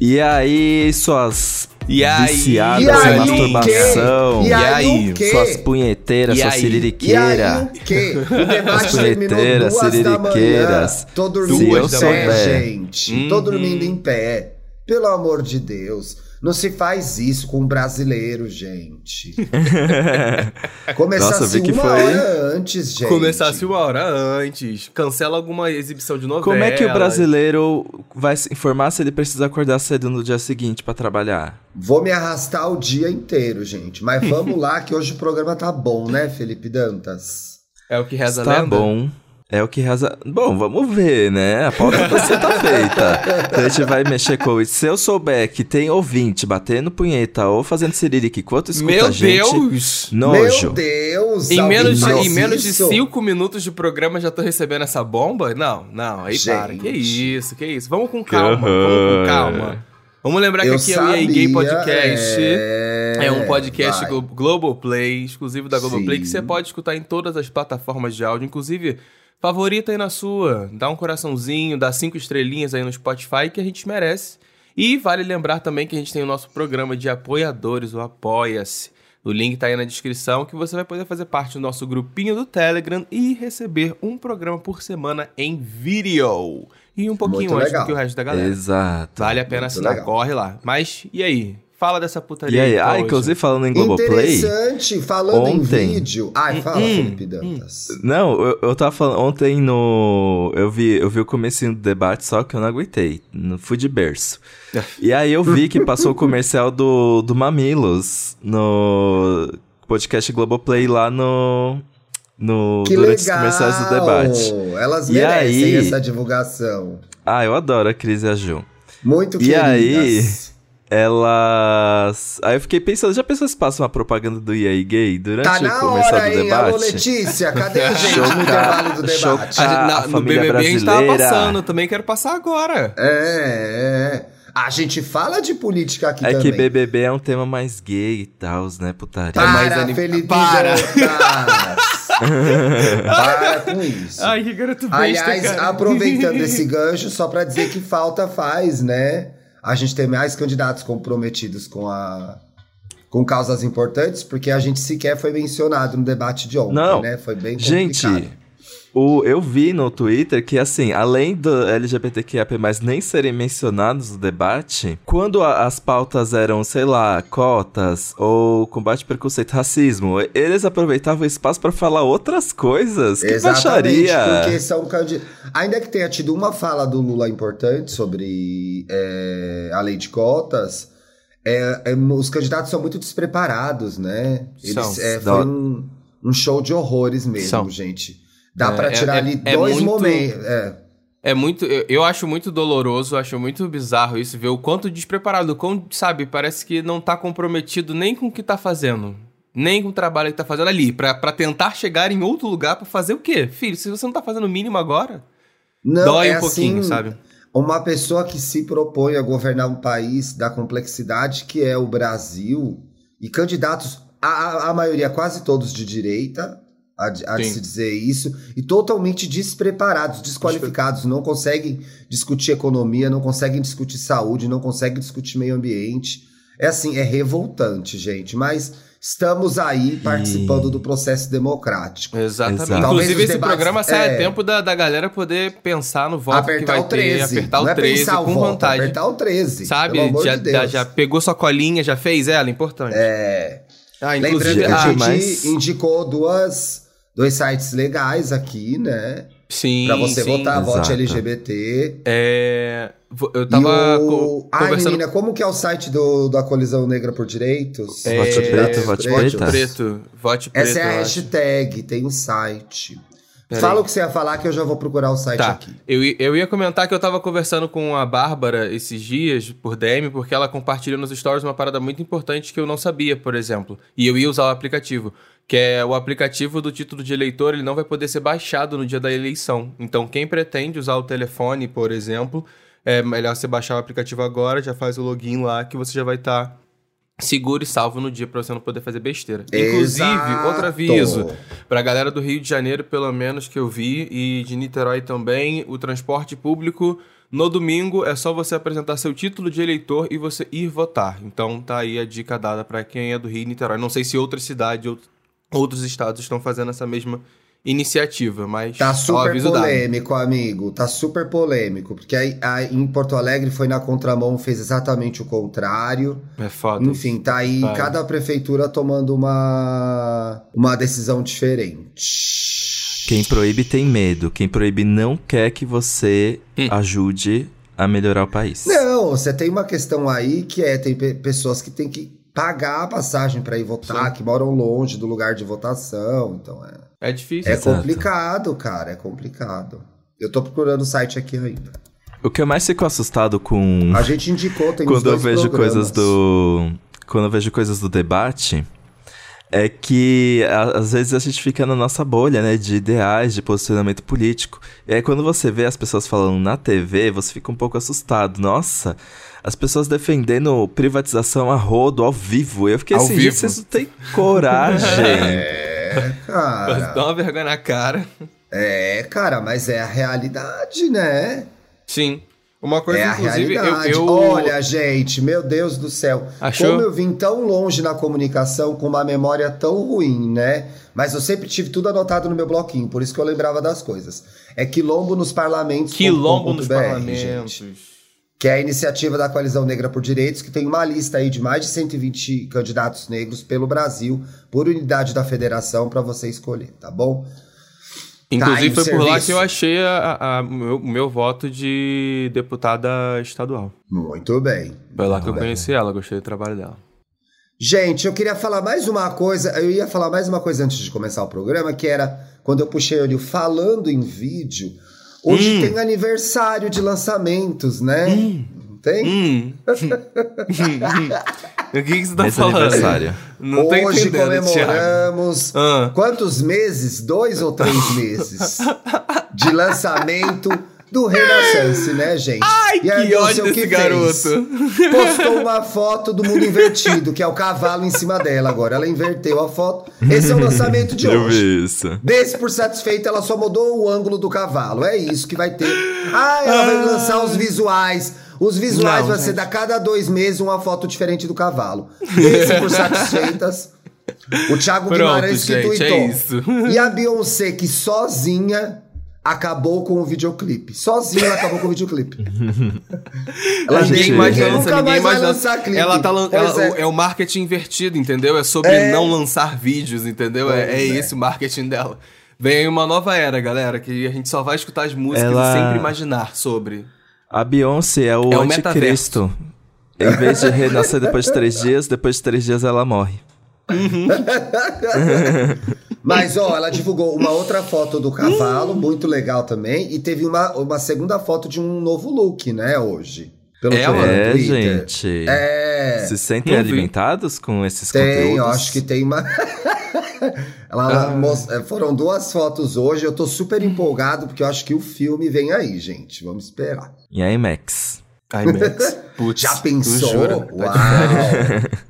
E aí, suas E aí? viciadas E aí, em masturbação? E aí, o quê? suas punheteiras, E sua aí? E aí, o quê? O debate punheteiras, duas da manhã. siririqueiras. Tô dormindo em pé, gente. Tô Uhum. dormindo em pé. Pelo amor de Deus. Não se faz isso com um brasileiro, gente. Começasse Nossa, vi que uma foi- hora antes, gente. Começasse uma hora antes. Cancela alguma exibição de novela. Como é que o brasileiro vai se informar se ele precisa acordar cedo no dia seguinte pra trabalhar? Vou me arrastar o dia inteiro, gente. Mas vamos lá, que hoje o programa tá bom, né, Felipe Dantas? É o que reza a Tá lenda? bom. É o que reza. Bom, vamos ver, né? A pauta ser tá feita. Então a gente vai mexer com isso. Se eu souber que tem ouvinte batendo punheta ou fazendo siririca enquanto escuta Meu a gente. Deus! Nojo. Meu Deus! Em menos, de, em menos de cinco minutos de programa já tô recebendo essa bomba? Não, não, aí para. Gente. Que isso, que isso. Vamos com calma, vamos horror. com calma. Vamos lembrar que Eu aqui é o EA Gay sabia, Podcast. É, É um podcast vai. Glo- Globoplay, exclusivo da Globoplay, Sim. que você pode escutar em todas as plataformas de áudio, inclusive favorita aí na sua. Dá um coraçãozinho, dá cinco estrelinhas aí no Spotify que a gente merece. E vale lembrar também que a gente tem o nosso programa de apoiadores, o Apoia-se. O link tá aí na descrição que você vai poder fazer parte do nosso grupinho do Telegram e receber um programa por semana em vídeo. E um pouquinho Muito antes legal. do que o resto da galera. Exato. Vale a pena Muito assinar, legal. corre lá. Mas e aí? Fala dessa putaria E aí, ah, inclusive falando em Globoplay. Interessante, falando Ontem. em vídeo. Ai, fala, Hum, Felipe Dantas. Não, eu, eu tava falando ontem no. Eu vi, eu vi o comecinho do debate, só que eu não aguentei. No, fui de berço. E aí eu vi que passou o comercial do, do Mamilos no podcast Globoplay lá no. no Que durante legal! os comerciais do debate. Elas E merecem aí? essa divulgação. Ah, eu adoro a Cris e a Ju. Muito E queridas. aí? Elas. Aí eu fiquei pensando, já pensou se passa uma propaganda do EA Gay durante Tá o hora, do hein? Alô, debate? Letícia, cadê a gente no Chocar- intervalo do debate? chocar. A gente- na- a no BBB a gente tava brasileira. passando, também quero passar agora. É, é. A gente fala de política aqui É também. que BBB é um tema mais gay e tal, né, putaria. Para, mais anim- Felipe Para. Para com isso. Ai, que garoto besta, Aliás, cara. aproveitando esse gancho, só pra dizer que falta faz, né? A gente tem mais candidatos comprometidos com a com causas importantes, porque a gente sequer foi mencionado no debate de ontem, Não. né? Foi bem Gente, complicado. O, eu vi no Twitter que, assim, além do LGBTQIA+, nem serem mencionados no debate, quando a- as pautas eram, sei lá, cotas ou combate ao preconceito, racismo, eles aproveitavam o espaço pra falar outras coisas. Que Exatamente, baixaria! porque são candidatos. Ainda que tenha tido uma fala do Lula importante sobre é, a lei de cotas, é, é, os candidatos são muito despreparados, né? Eles, São. é, foi um, um show de horrores mesmo, São. gente. Dá É, pra é- tirar é- ali é dois muito- momentos. É. É muito. Eu, eu acho muito doloroso, acho muito bizarro isso, ver o quanto despreparado, o quão, sabe, parece que não tá comprometido nem com o que tá fazendo. Nem com o trabalho que tá fazendo ali. Pra, pra tentar chegar em outro lugar pra fazer o quê? Filho, se você não tá fazendo o mínimo agora, Não, dói é um pouquinho, assim, sabe? Uma pessoa que se propõe a governar um país da complexidade que é o Brasil, e candidatos, a, a maioria, quase todos de direita, há de, há de se dizer isso, e totalmente despreparados, desqualificados, não conseguem discutir economia, não conseguem discutir saúde, não conseguem discutir meio ambiente. É assim, é revoltante, gente, mas estamos aí participando do processo democrático. Exatamente. Exato. Inclusive, esse programa sai é. a tempo da, da galera poder pensar no voto que apertar vai o 13. ter, apertar não o é 13 pensar o com voto, vontade. Apertar o 13. Sabe? Já, de já, já pegou sua colinha, já fez ela? Importante. É. Ah, Lembrando que a ah, gente mas- indicou duas, dois sites legais aqui, né? sim. Pra você sim. votar, vote Exato. LGBT. É. Eu E tava o... Ai, conversando. menina, como que é o site do, da Colisão Negra por Direitos? É, Vote preto, vote vote preto. Vote preto. Essa é a acho. hashtag, tem um site. Peraí. Fala o que você ia falar que eu já vou procurar o site Tá. aqui. Eu, eu ia comentar que eu tava conversando com a Bárbara esses dias por DM, porque ela compartilhou nos stories uma parada muito importante que eu não sabia, por exemplo. E eu ia usar o aplicativo. Que é o aplicativo do título de eleitor, ele não vai poder ser baixado no dia da eleição. Então, quem pretende usar o telefone, por exemplo, é melhor você baixar o aplicativo agora, já faz o login lá, que você já vai estar seguro e salvo no dia pra você não poder fazer besteira. Inclusive, Exato. outro aviso, pra galera do Rio de Janeiro, pelo menos que eu vi, e de Niterói também, o transporte público no domingo é só você apresentar seu título de eleitor e você ir votar. Então tá aí a dica dada pra quem é do Rio e Niterói. Não sei se outras cidades, ou outros estados estão fazendo essa mesma iniciativa, mas Tá ó, super polêmico, amigo. Tá super polêmico. Porque aí, aí em Porto Alegre foi na contramão, fez exatamente o contrário. É foda. Enfim, tá aí Vai. cada prefeitura tomando uma, uma decisão diferente. Quem proíbe tem medo. Quem proíbe não quer que você Hum. ajude a melhorar o país. Não, você tem uma questão aí que é: tem pe- pessoas que têm que pagar a passagem pra ir votar, Sim. que moram longe do lugar de votação. Então é, É difícil. é Exato. complicado, cara. É complicado. Eu tô procurando o site aqui ainda. O que eu mais fico assustado com A gente indicou, tem quando eu dois vejo programas. coisas do quando eu vejo coisas do debate é que a- às vezes a gente fica na nossa bolha, né, de ideais, de posicionamento político. E aí quando você vê as pessoas falando na TV, você fica um pouco assustado. Nossa, as pessoas defendendo privatização a rodo, ao vivo. Eu fiquei Ao assim, vivo. vocês não têm coragem. É, cara. Dá uma vergonha na cara. É, cara, mas é a realidade, né? Sim. Uma coisa, é a inclusive, eu, realidade. eu- Olha, gente, meu Deus do céu. Achou? Como eu vim tão longe na comunicação com uma memória tão ruim, né? Mas eu sempre tive tudo anotado no meu bloquinho, por isso que eu lembrava das coisas. É Quilombo nos Parlamentos. Quilombo nos BR, parlamentos. gente. Que é a iniciativa da Coalizão Negra por Direitos, que tem uma lista aí de mais de 120 candidatos negros pelo Brasil, por unidade da federação, pra você escolher, tá bom? Inclusive, Tá, foi por lá que eu achei o meu, meu voto de deputada estadual. Muito bem. Foi lá que eu bem. conheci ela, gostei do trabalho dela. Gente, eu queria falar mais uma coisa. Eu ia falar mais uma coisa antes de começar o programa, que era quando eu puxei ali o falando em vídeo. Hoje Hum. tem aniversário de lançamentos, né? Não Tem? Hum. o que, que você tá Nesse falando? aniversário. Não Hoje comemoramos Ah. quantos meses? Dois ou três meses de lançamento do Renaissance, né, gente? Ai, E que ódio desse fez? garoto. Postou uma foto do mundo invertido, que é o cavalo em cima dela agora. Ela inverteu a foto. Esse é o lançamento de Eu hoje. vi isso. Desse por satisfeita, ela só mudou o ângulo do cavalo. É isso que vai ter. Ah, ela vai lançar os visuais. Os visuais Não, vai ser gente. a cada dois meses uma foto diferente do cavalo. Desse por satisfeitas. O Thiago Pronto, Guimarães que gente, tuitou. é isso. E a Beyoncé que sozinha acabou com o videoclipe. Sozinha ela acabou com o videoclipe. ela Ninguém nem- mais ninguém lança, nunca mais vai lança. lançar clipe. Ela tá lan- ela- é. o- é. o marketing invertido, entendeu? É sobre É. não lançar vídeos, entendeu? É, é é. esse o marketing dela. Vem aí uma nova era, galera, que a gente só vai escutar as músicas Ela- e sempre imaginar sobre. A Beyoncé é o É o anticristo. Em vez de renascer depois de três dias, depois de três dias ela morre. Mas, ó, ela divulgou uma outra foto do cavalo, muito legal também. E teve uma, uma segunda foto de um novo look, né, hoje. Pelo Ela? É, Twitter. gente. É. Se sentem Não vi. alimentados com esses Tem, conteúdos? eu acho que tem uma. Ela Ah. mos- é, Foram duas fotos hoje. Eu tô super empolgado porque eu acho que o filme vem aí, gente. Vamos esperar. Em IMAX. IMAX. Putz, Já pensou? jura? Tá.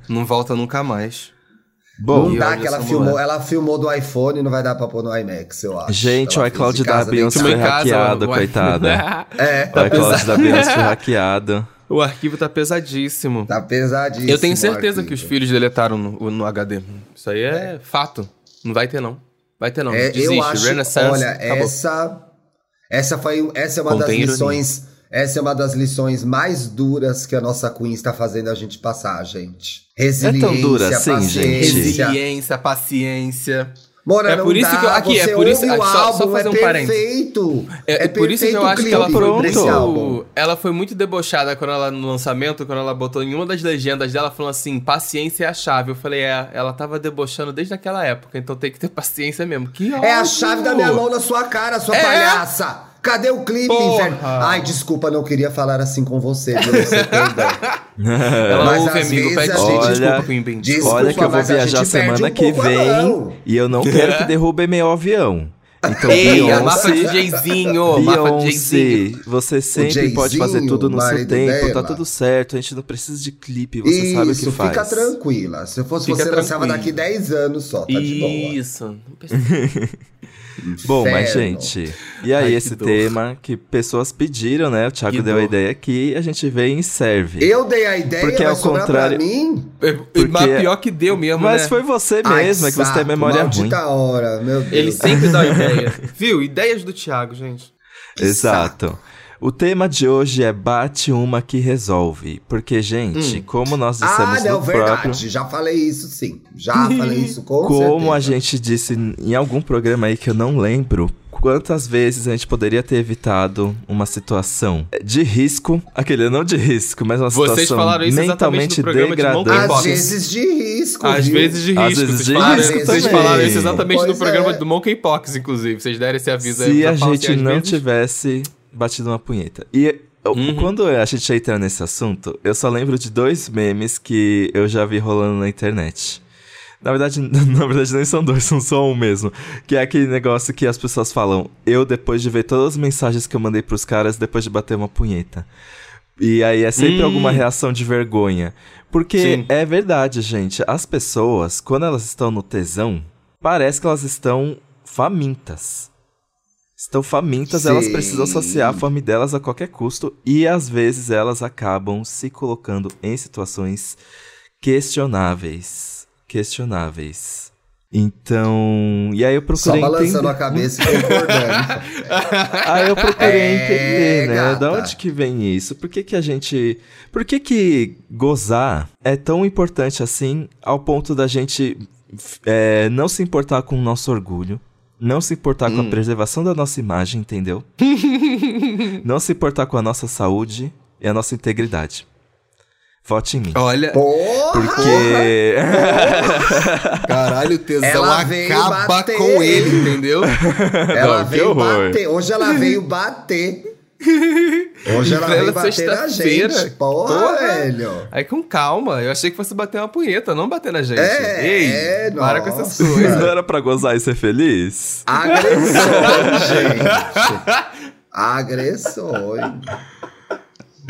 Não volta nunca mais. Bom, não e dá que ela filmou, mulher. ela filmou do iPhone, não vai dar pra pôr no IMAX, eu acho. gente, Ela o iCloud da Beyoncé foi hackeado, coitada. É, O iCloud da Beyoncé foi hackeado. O arquivo tá pesadíssimo. tá pesadíssimo. Eu tenho certeza que os filhos deletaram no, no HD. Isso aí é, fato. Não vai ter, não. Vai ter, não. É, Desiste. eu acho, Renaissance. olha, acabou. essa essa foi essa é uma Contém das ironia. lições, essa é uma das lições mais duras que a nossa Queen está fazendo a gente passar, gente. Resiliência, dura assim, paciência. gente? Resiliência, paciência. Mora, É por isso dá, que eu- aqui, é por isso- ouve o só- só fazer é um parênteses. perfeito. É, é por isso que eu acho que ela foi muito. Ela foi muito debochada quando ela, no lançamento, quando ela botou em uma das legendas dela, falando assim: paciência é a chave. Eu falei, é, ela tava debochando desde aquela época, então tem que ter paciência mesmo. Que É a chave da minha mão na sua cara, sua É? palhaça. Cadê o clipe, Porra. inferno? Ai, desculpa, não queria falar assim com você, viu? Você perdão. Ela Mas ouve, amigo. Pede a desculpa, gente- desculpa, Olha. Desculpa, Olha que eu vou viajar semana um que vem mão. e eu não quero que derrubem meu avião. Então, Ei, Beyoncé, DJzinho, marca Beyoncé, DJzinho. você sempre pode fazer tudo no seu tempo, tá tudo certo, a gente não precisa de clipe, você sabe o que Isso, faz. fica tranquila. Se eu fosse Fica você, lançava tranquilo. daqui 10 anos só, tá de boa. Isso. Bom, mas gente, e aí Ai, que esse dor. tema que pessoas pediram, né? O Thiago Que deu a dor. ideia aqui, a gente vem e serve. Eu dei a ideia, Porque ao contrário- pra mim? É, Mas pior que deu mesmo, Mas né? foi você Ai, mesmo, é que você tem memória ruim. maldita hora, meu Deus. Ele sempre dá ideia. Viu? Ideias do Thiago, gente. Exato. O tema de hoje é bate uma que resolve. Porque, gente, como nós dissemos Ah, não, no verdade. próprio. Já falei isso sim. Já falei isso com Como a certeza. gente disse em algum programa aí que eu não lembro, quantas vezes a gente poderia ter evitado uma situação de risco, aquele não de risco, mas uma Vocês situação falaram isso exatamente mentalmente de degradante. Às vezes de risco, Às viu? vezes de Às risco. vezes vocês de falaram, risco vocês também. falaram isso exatamente Pois no programa é. do Monkeypox, inclusive. Vocês deram esse aviso aí. Se a gente às não vezes- tivesse batido uma punheta. E Uhum. quando a gente entra nesse assunto, eu só lembro de dois memes que eu já vi rolando na internet. Na verdade, na verdade nem são dois, são só um mesmo. Que é aquele negócio que as pessoas falam, eu depois de ver todas as mensagens que eu mandei pros caras depois de bater uma punheta. E aí é sempre Hum. alguma reação de vergonha. Porque Sim. é verdade, gente. As pessoas, quando elas estão no tesão, parece que elas estão famintas. Estão famintas, elas Sim. precisam saciar a fome delas a qualquer custo. E às vezes elas acabam se colocando em situações questionáveis. Questionáveis. Então. E aí eu Só procurei balançando entender. a cabeça e concordando. Aí eu procurei É, entender, né? gata. Da onde que vem isso? Por que que a gente... Por que que gozar é tão importante assim ao ponto da gente é, não se importar com o nosso orgulho, não se importar com a preservação da nossa imagem, entendeu? não se importar com a nossa saúde e a nossa integridade. Vote em mim. Olha, Porra! Porque... caralho, o tesão Ela veio acaba bater. com ele, entendeu? Ela Não, veio bater. Hoje ela veio bater. Hoje ela veio bater na gente. Porra, Porra. velho. Aí com calma, eu achei que fosse bater uma punheta, não bater na gente. É, Ei, é, para com nossa. essas coisas. Não era pra gozar e ser feliz? Agressões, gente. Agressões.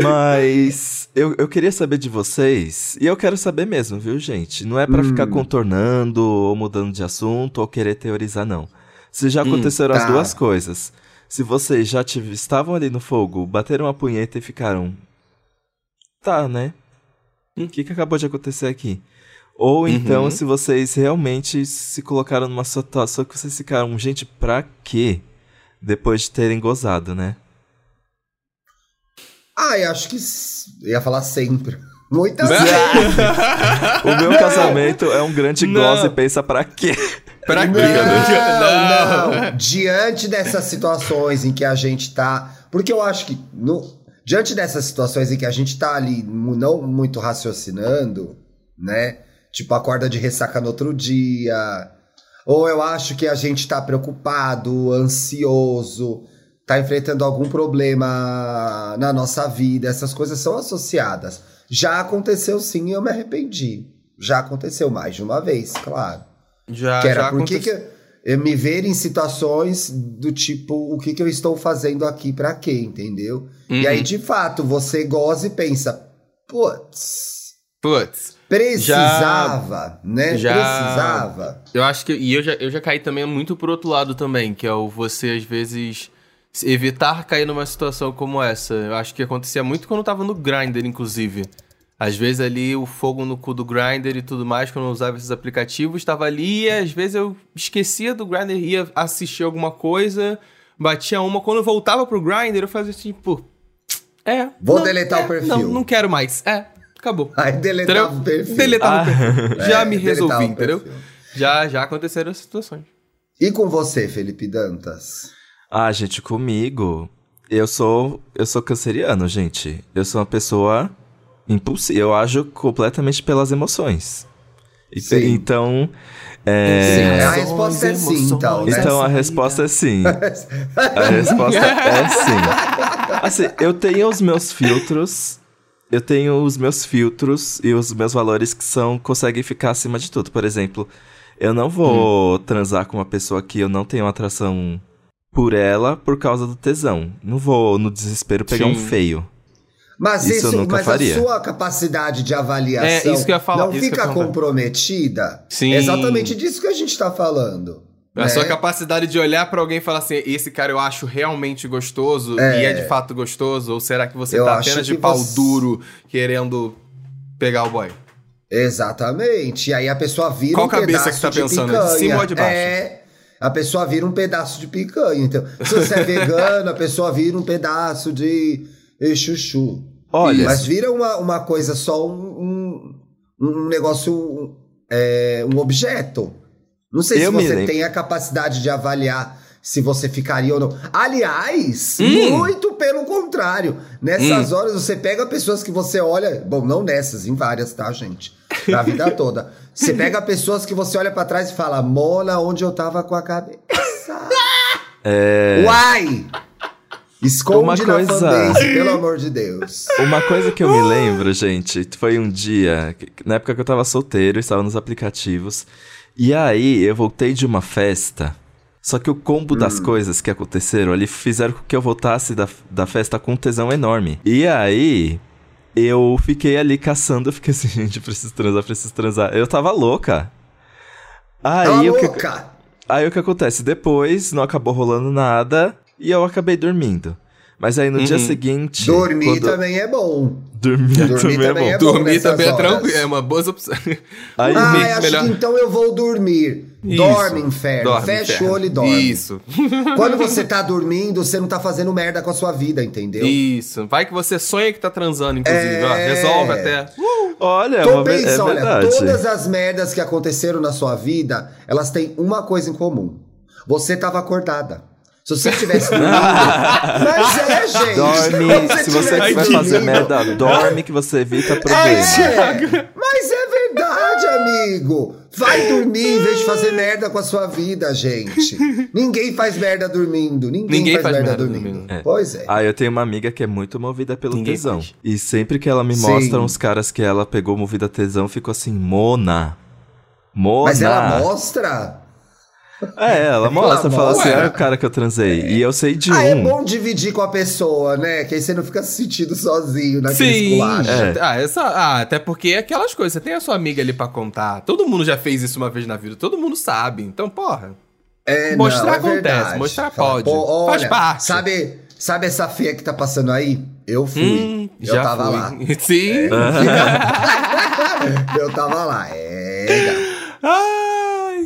Mas eu, eu queria saber de vocês, e eu quero saber mesmo, viu, gente? Não é pra ficar contornando ou mudando de assunto ou querer teorizar, não. Se já aconteceram as tá. duas coisas. Se vocês já tive- estavam ali no fogo, bateram uma punheta e ficaram. Tá, né? O que, que acabou de acontecer aqui? Ou então, se vocês realmente se colocaram numa situação que vocês ficaram, gente, pra quê? Depois de terem gozado, né? Ah, eu acho que. eu ia falar sempre. Muitas vezes. O meu casamento é um grande Não. gozo e pensa pra quê? Pra quê? Não, não. Diante dessas situações em que a gente tá. Porque eu acho que. No, diante dessas situações em que a gente tá ali não muito raciocinando, né? Tipo, acorda de ressaca no outro dia. Ou eu acho que a gente tá preocupado, ansioso, tá enfrentando algum problema na nossa vida. Essas coisas são associadas. Já aconteceu sim e eu me arrependi. Já aconteceu mais de uma vez, claro. Já, Que era já aconteceu. que me ver em situações do tipo, o que, que eu estou fazendo aqui pra quê, entendeu? E Uhum. aí, de fato, você goza e pensa, putz, Putz, precisava, né? já- Precisava. eu acho que. E eu já, eu já caí também muito pro outro lado também, que é o você, às vezes, evitar cair numa situação como essa. Eu acho que acontecia muito quando eu tava no Grindr, inclusive. Às vezes ali o fogo no cu do Grindr e tudo mais, quando eu usava esses aplicativos, estava ali e às vezes eu esquecia do Grindr, ia assistir alguma coisa, batia uma. Quando eu voltava pro Grindr, eu fazia assim, tipo. É. Vou não, deletar é, o perfil. Não, não quero mais. É, acabou. Aí deletava Entendeu? o perfil. Deletava o perfil. Já É, me resolvi, entendeu? Já, já aconteceram as situações. E com você, Felipe Dantas? Ah, gente, comigo. Eu sou. Eu sou canceriano, gente. Eu sou uma pessoa impulsiva. Eu ajo completamente pelas emoções. E- Sim. Então. Sim, É... a resposta é sim, então, né? Então a resposta é sim. A resposta é sim. Assim, eu tenho os meus filtros. Eu tenho os meus filtros e os meus valores que são conseguem ficar acima de tudo. Por exemplo, Eu não vou hum. transar com uma pessoa que eu não tenho atração por ela por causa do tesão. Não vou, no desespero, pegar Sim. um feio. Mas isso, isso mas faria. a sua capacidade de avaliação é, falar, não fica comprometida? Sim. É exatamente disso que a gente está falando. A né? sua capacidade de olhar para alguém e falar assim: esse cara eu acho realmente gostoso é. e é de fato gostoso? Ou será que você eu tá apenas de pau você... duro querendo pegar o boy? Exatamente. E aí a pessoa vira Qual um cabeça que tá pensando? De, de cima ou de baixo? É. A pessoa vira um pedaço de picanha. Então, se você é vegano, a pessoa vira um pedaço de chuchu. Olha. Mas vira uma, uma coisa só, um, um, um negócio, um, é, um objeto. Não sei Eu se você tem a capacidade de avaliar se você ficaria ou não. Aliás, hum. muito pelo contrário. Nessas hum. horas você pega pessoas que você olha. Bom, não nessas, em várias, tá, gente? Da vida toda. Você pega pessoas que você olha para trás e fala, Mona, onde eu tava com a cabeça? É... Uai! Esconde uma coisa... fanbase, pelo amor de Deus. Uma coisa que eu me lembro, gente, foi um dia, na época que eu tava solteiro, estava nos aplicativos, e aí eu voltei de uma festa, só que o combo hum. das coisas que aconteceram ali fizeram com que eu voltasse da, da festa com um tesão enorme. E aí, eu fiquei ali caçando, eu fiquei assim, gente, preciso transar, preciso transar. Eu tava louca. Aí tava o que... louca! Aí o que acontece? Depois não acabou rolando nada e eu acabei dormindo. Mas aí no uhum. dia seguinte. Dormir quando... também é bom. Dormir, dormir também, é também, é bom. Dormir também é tranquilo, é uma boa opção. Aí, ah, acho melhor... que então eu vou dormir. Isso. Dorme, inferno. Dorme, Fecha inferno. o olho e dorme. Isso. Quando você tá dormindo, você não tá fazendo merda com a sua vida, entendeu? Isso. Vai que você sonha que tá transando, inclusive. É... Resolve até. Uh! Olha, Tô uma é olha, verdade. todas as merdas que aconteceram na sua vida, elas têm uma coisa em comum. Você tava acordada. Se você tivesse dormindo. mas é, gente. Dorme. Se você vai fazer merda, dorme que você evita problema. É, mas é verdade, amigo. Vai dormir em vez de fazer merda com a sua vida, gente. Ninguém faz merda dormindo. Ninguém, Ninguém faz, faz, merda, merda dormindo. dormindo. É. Pois é. Ah, eu tenho uma amiga que é muito movida pelo Ninguém tesão. Faz. E sempre que ela me mostra Sim. uns caras que ela pegou movida tesão, ficou assim, Mona. Mona. Mas ela mostra? É, ela mostra, fala assim, é o cara que eu transei. É. E eu sei de ah, é um. é bom dividir com a pessoa, né? Que aí você não fica se sentindo sozinho naquele Sim. É. Ah, essa, ah, até porque é aquelas coisas, você tem a sua amiga ali para contar. Todo mundo já fez isso uma vez na vida, todo mundo sabe. Então, porra. É, mostrar não, é acontece, verdade. mostrar pode. Pô, olha, faz parte. Sabe, sabe essa feia que tá passando aí? Eu fui. Hum, eu já tava fui. lá. Sim. É, eu tava lá. É. Ah,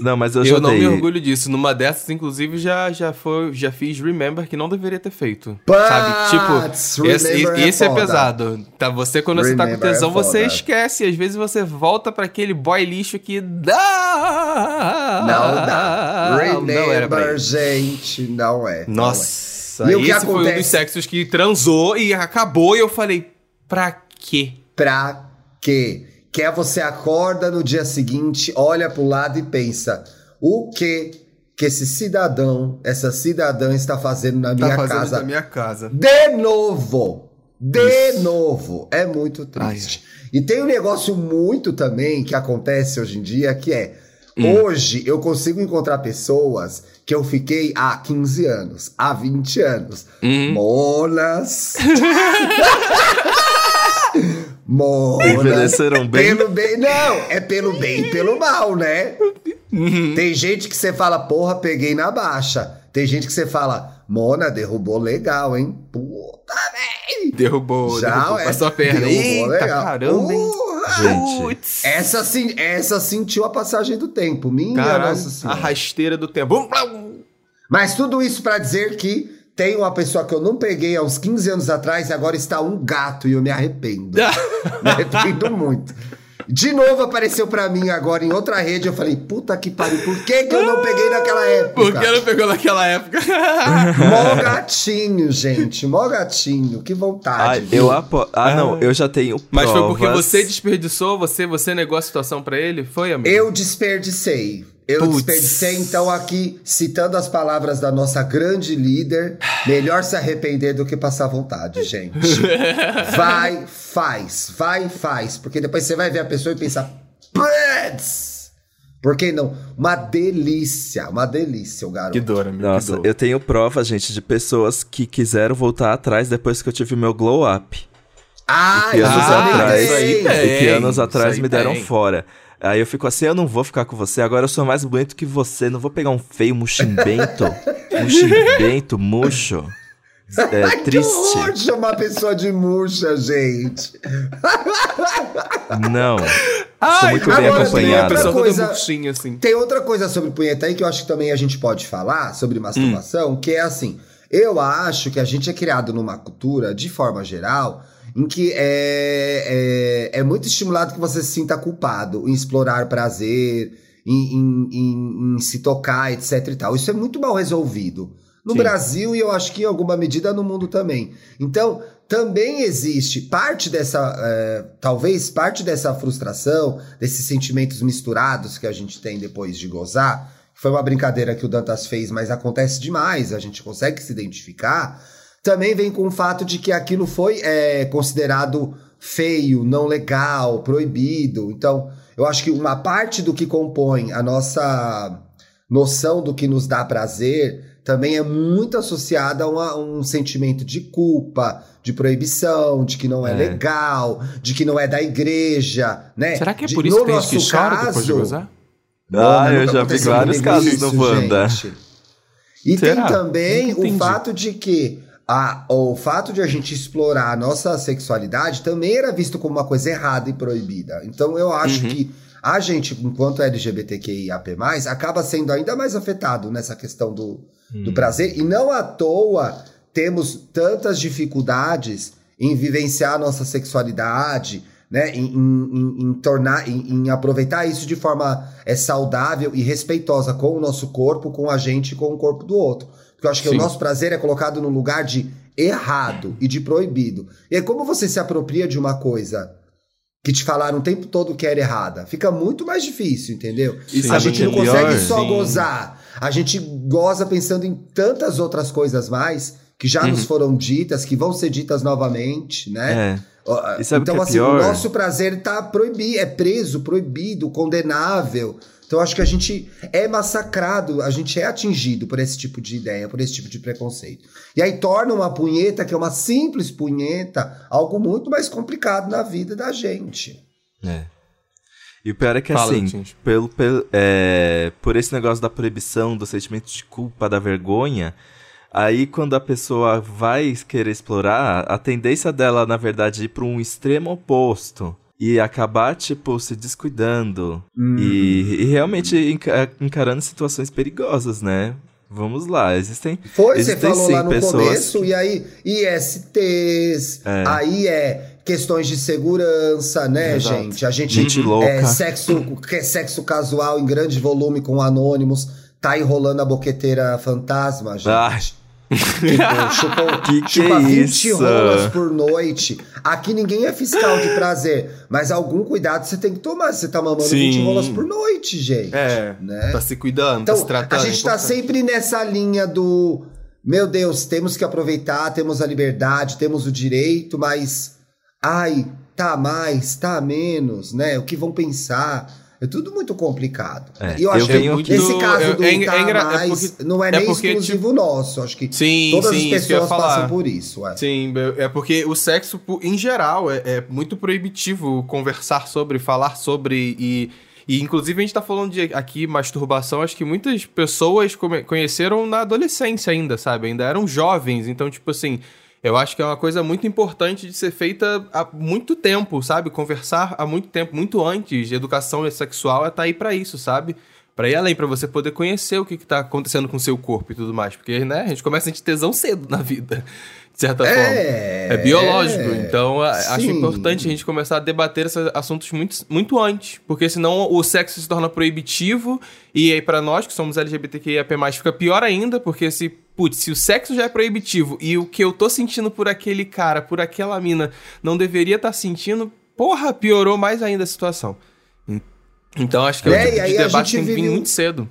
não, mas eu já Eu não me orgulho disso. Numa dessas, inclusive, já, já, foi, já fiz Remember que não deveria ter feito. But, sabe? Tipo, esse, é, esse é, pesado. Tá, você, quando remember você tá com tesão, é você esquece. Às vezes você volta para aquele boy lixo que dá. Não dá. Remember, não era pra gente, não é. Nossa. Não é. E esse acontece... foi um dos sexos que transou e acabou. E eu falei, pra quê? Pra quê? Que é você acorda no dia seguinte, olha para o lado e pensa: o que que esse cidadão, essa cidadã está fazendo na tá minha fazendo casa? Na minha casa. De novo! De Isso. novo! É muito triste. Ai. E tem um negócio muito também que acontece hoje em dia que é Hum. Hoje eu consigo encontrar pessoas que eu fiquei há 15 anos, há 20 anos. Hum. Monas. Mona. Envelheceram bem? Pelo bem. Não, é pelo bem e pelo mal, né? Uhum. Tem gente que você fala, porra, peguei na baixa. Tem gente que você fala, Mona, derrubou legal, hein? Puta, velho. Derrubou, Já, derrubou, é, passou a perna. Derrubou Eita, legal. caramba, hein? Gente. Essa, essa sentiu a passagem do tempo. Minha Caramba, nossa senhora. A rasteira do tempo. Mas tudo isso para dizer que tem uma pessoa que eu não peguei há uns 15 anos atrás e agora está um gato e eu me arrependo. me arrependo muito. De novo apareceu para mim agora em outra rede. Eu falei, puta que pariu, por que, que eu não peguei naquela época? Por que não pegou naquela época? mó gatinho, gente. Mó gatinho. Que vontade. Ah, eu apo... ah não, eu já tenho. Provas. Mas foi porque você desperdiçou, você, você negou a situação para ele? Foi, amigo? Eu desperdicei. Eu Puts. desperdicei, então, aqui, citando as palavras da nossa grande líder, melhor se arrepender do que passar vontade, gente. vai, faz, vai, faz. Porque depois você vai ver a pessoa e pensar! Por que não? Uma delícia, uma delícia o garoto. Que dor, amigo. Nossa, dor. eu tenho prova, gente, de pessoas que quiseram voltar atrás depois que eu tive meu glow up. Ah, que anos aí atrás, isso aí tem. e que anos atrás me deram tem. fora. Aí eu fico assim, eu não vou ficar com você, agora eu sou mais bonito que você, não vou pegar um feio muximbento, muximbento, murcho, é, Ai, que triste. horror chamar a pessoa de murcha, gente. Não, Ai, muito bem agora acompanhado. A pessoa toda Coisa- murchinha, assim. Tem outra coisa sobre punheta aí que eu acho que também a gente pode falar sobre masturbação, que é assim. Eu acho que a gente é criado numa cultura, de forma geral, em que é, é, é muito estimulado que você se sinta culpado em explorar prazer, em, em, em- em se tocar, etc e tal. Isso é muito mal resolvido. No Sim. Brasil e eu acho que em alguma medida no mundo também. Então, também existe parte dessa, é, talvez parte dessa frustração, desses sentimentos misturados que a gente tem depois de gozar, foi uma brincadeira que o Dantas fez, mas acontece demais, a gente consegue se identificar, também vem com o fato de que aquilo foi é, considerado feio, não legal, proibido. Então, eu acho que uma parte do que compõe a nossa noção do que nos dá prazer também é muito associada a uma- um sentimento de culpa, de proibição, de que não é, É. legal, de que não é da igreja, né? Será que é De- por isso no que tem que nosso chora depois de caso- gozar? Ah, Mano, eu já vi vários casos isso, no Wanda. gente. E Será? tem também o fato de que a, o fato de a gente explorar a nossa sexualidade também era visto como uma coisa errada e proibida. Então eu acho Uhum. que a gente, enquanto LGBTQIAP+, acaba sendo ainda mais afetado nessa questão do, Hum. do prazer. E não à toa temos tantas dificuldades em vivenciar a nossa sexualidade, né? Em, em- em- tornar, em, em aproveitar isso de forma é, saudável e respeitosa com o nosso corpo, com a gente e com o corpo do outro. Porque eu acho que Sim. o nosso prazer é colocado no lugar de errado e de proibido. E aí, como você se apropria de uma coisa que te falaram o tempo todo que era errada, fica muito mais difícil, entendeu? E a gente que é não consegue pior? só Sim. gozar. A gente goza pensando em tantas outras coisas mais que já nos foram ditas, que vão ser ditas novamente, né? É. Então, é assim, o nosso prazer tá proibido, é preso, proibido, condenável. Então, eu acho que a gente é massacrado, a gente é atingido por esse tipo de ideia, por esse tipo de preconceito. E aí torna uma punheta, que é uma simples punheta, algo muito mais complicado na vida da gente. É. E o pior é que, Fala, assim, pelo, pelo- é, por esse negócio da proibição, do sentimento de culpa, da vergonha, aí quando a pessoa vai querer explorar, a tendência dela, na verdade, é ir para um extremo oposto. E acabar, tipo, se descuidando. Hum. E, e realmente enca- encarando situações perigosas, né? Vamos lá, existem. Foi, você existem falou sim lá no pessoas começo, e aí ISTs, É. aí é questões de segurança, né, Exato. gente? A gente, Gente louca. É, sexo, que é sexo casual em grande volume com anônimos, tá enrolando a boqueteira fantasma, gente. Ai, Tipo, chupa, Que que chupa é 20 isso? rolas por noite. Aqui ninguém é fiscal de prazer, mas algum cuidado você tem que tomar. Você tá mamando Sim. 20 rolas por noite, gente. É, Né? tá se cuidando, tá Então, se tratando. a gente é tá sempre nessa linha do. Meu Deus, temos que aproveitar, temos a liberdade, temos o direito, mas. Ai, tá mais, tá menos, né? O que vão pensar? É tudo muito complicado. É, e eu acho eu que venho aqui- esse caso eu- do é- tá é engra- a é mais porque- não é, é nem porque, exclusivo nosso. Acho que Sim, todas sim, as pessoas passam por isso. É. Sim, é porque o sexo, em geral, é, é muito proibitivo conversar sobre, falar sobre e. E inclusive a gente tá falando de aqui masturbação, acho que muitas pessoas come- conheceram na adolescência ainda, sabe? Ainda eram jovens, então tipo assim, eu acho que é uma coisa muito importante de ser feita há muito tempo, sabe? Conversar há muito tempo, muito antes. Educação sexual é tá aí pra isso, sabe? Pra ir além, pra você poder conhecer o que, que tá acontecendo com o seu corpo e tudo mais. Porque, né, a gente começa a sentir tesão cedo na vida, de certa forma. É, É biológico, então a- acho Sim. importante a gente começar a debater esses assuntos muito, muito antes, porque senão o sexo se torna proibitivo e aí pra nós que somos LGBTQIAP+, fica pior ainda, porque se, putz, se o sexo já é proibitivo e o que eu tô sentindo por aquele cara, por aquela mina, não deveria estar sentindo, porra, piorou mais ainda a situação. En- Então acho que é, o tipo e aí de a debate gente tem que vir vive muito cedo.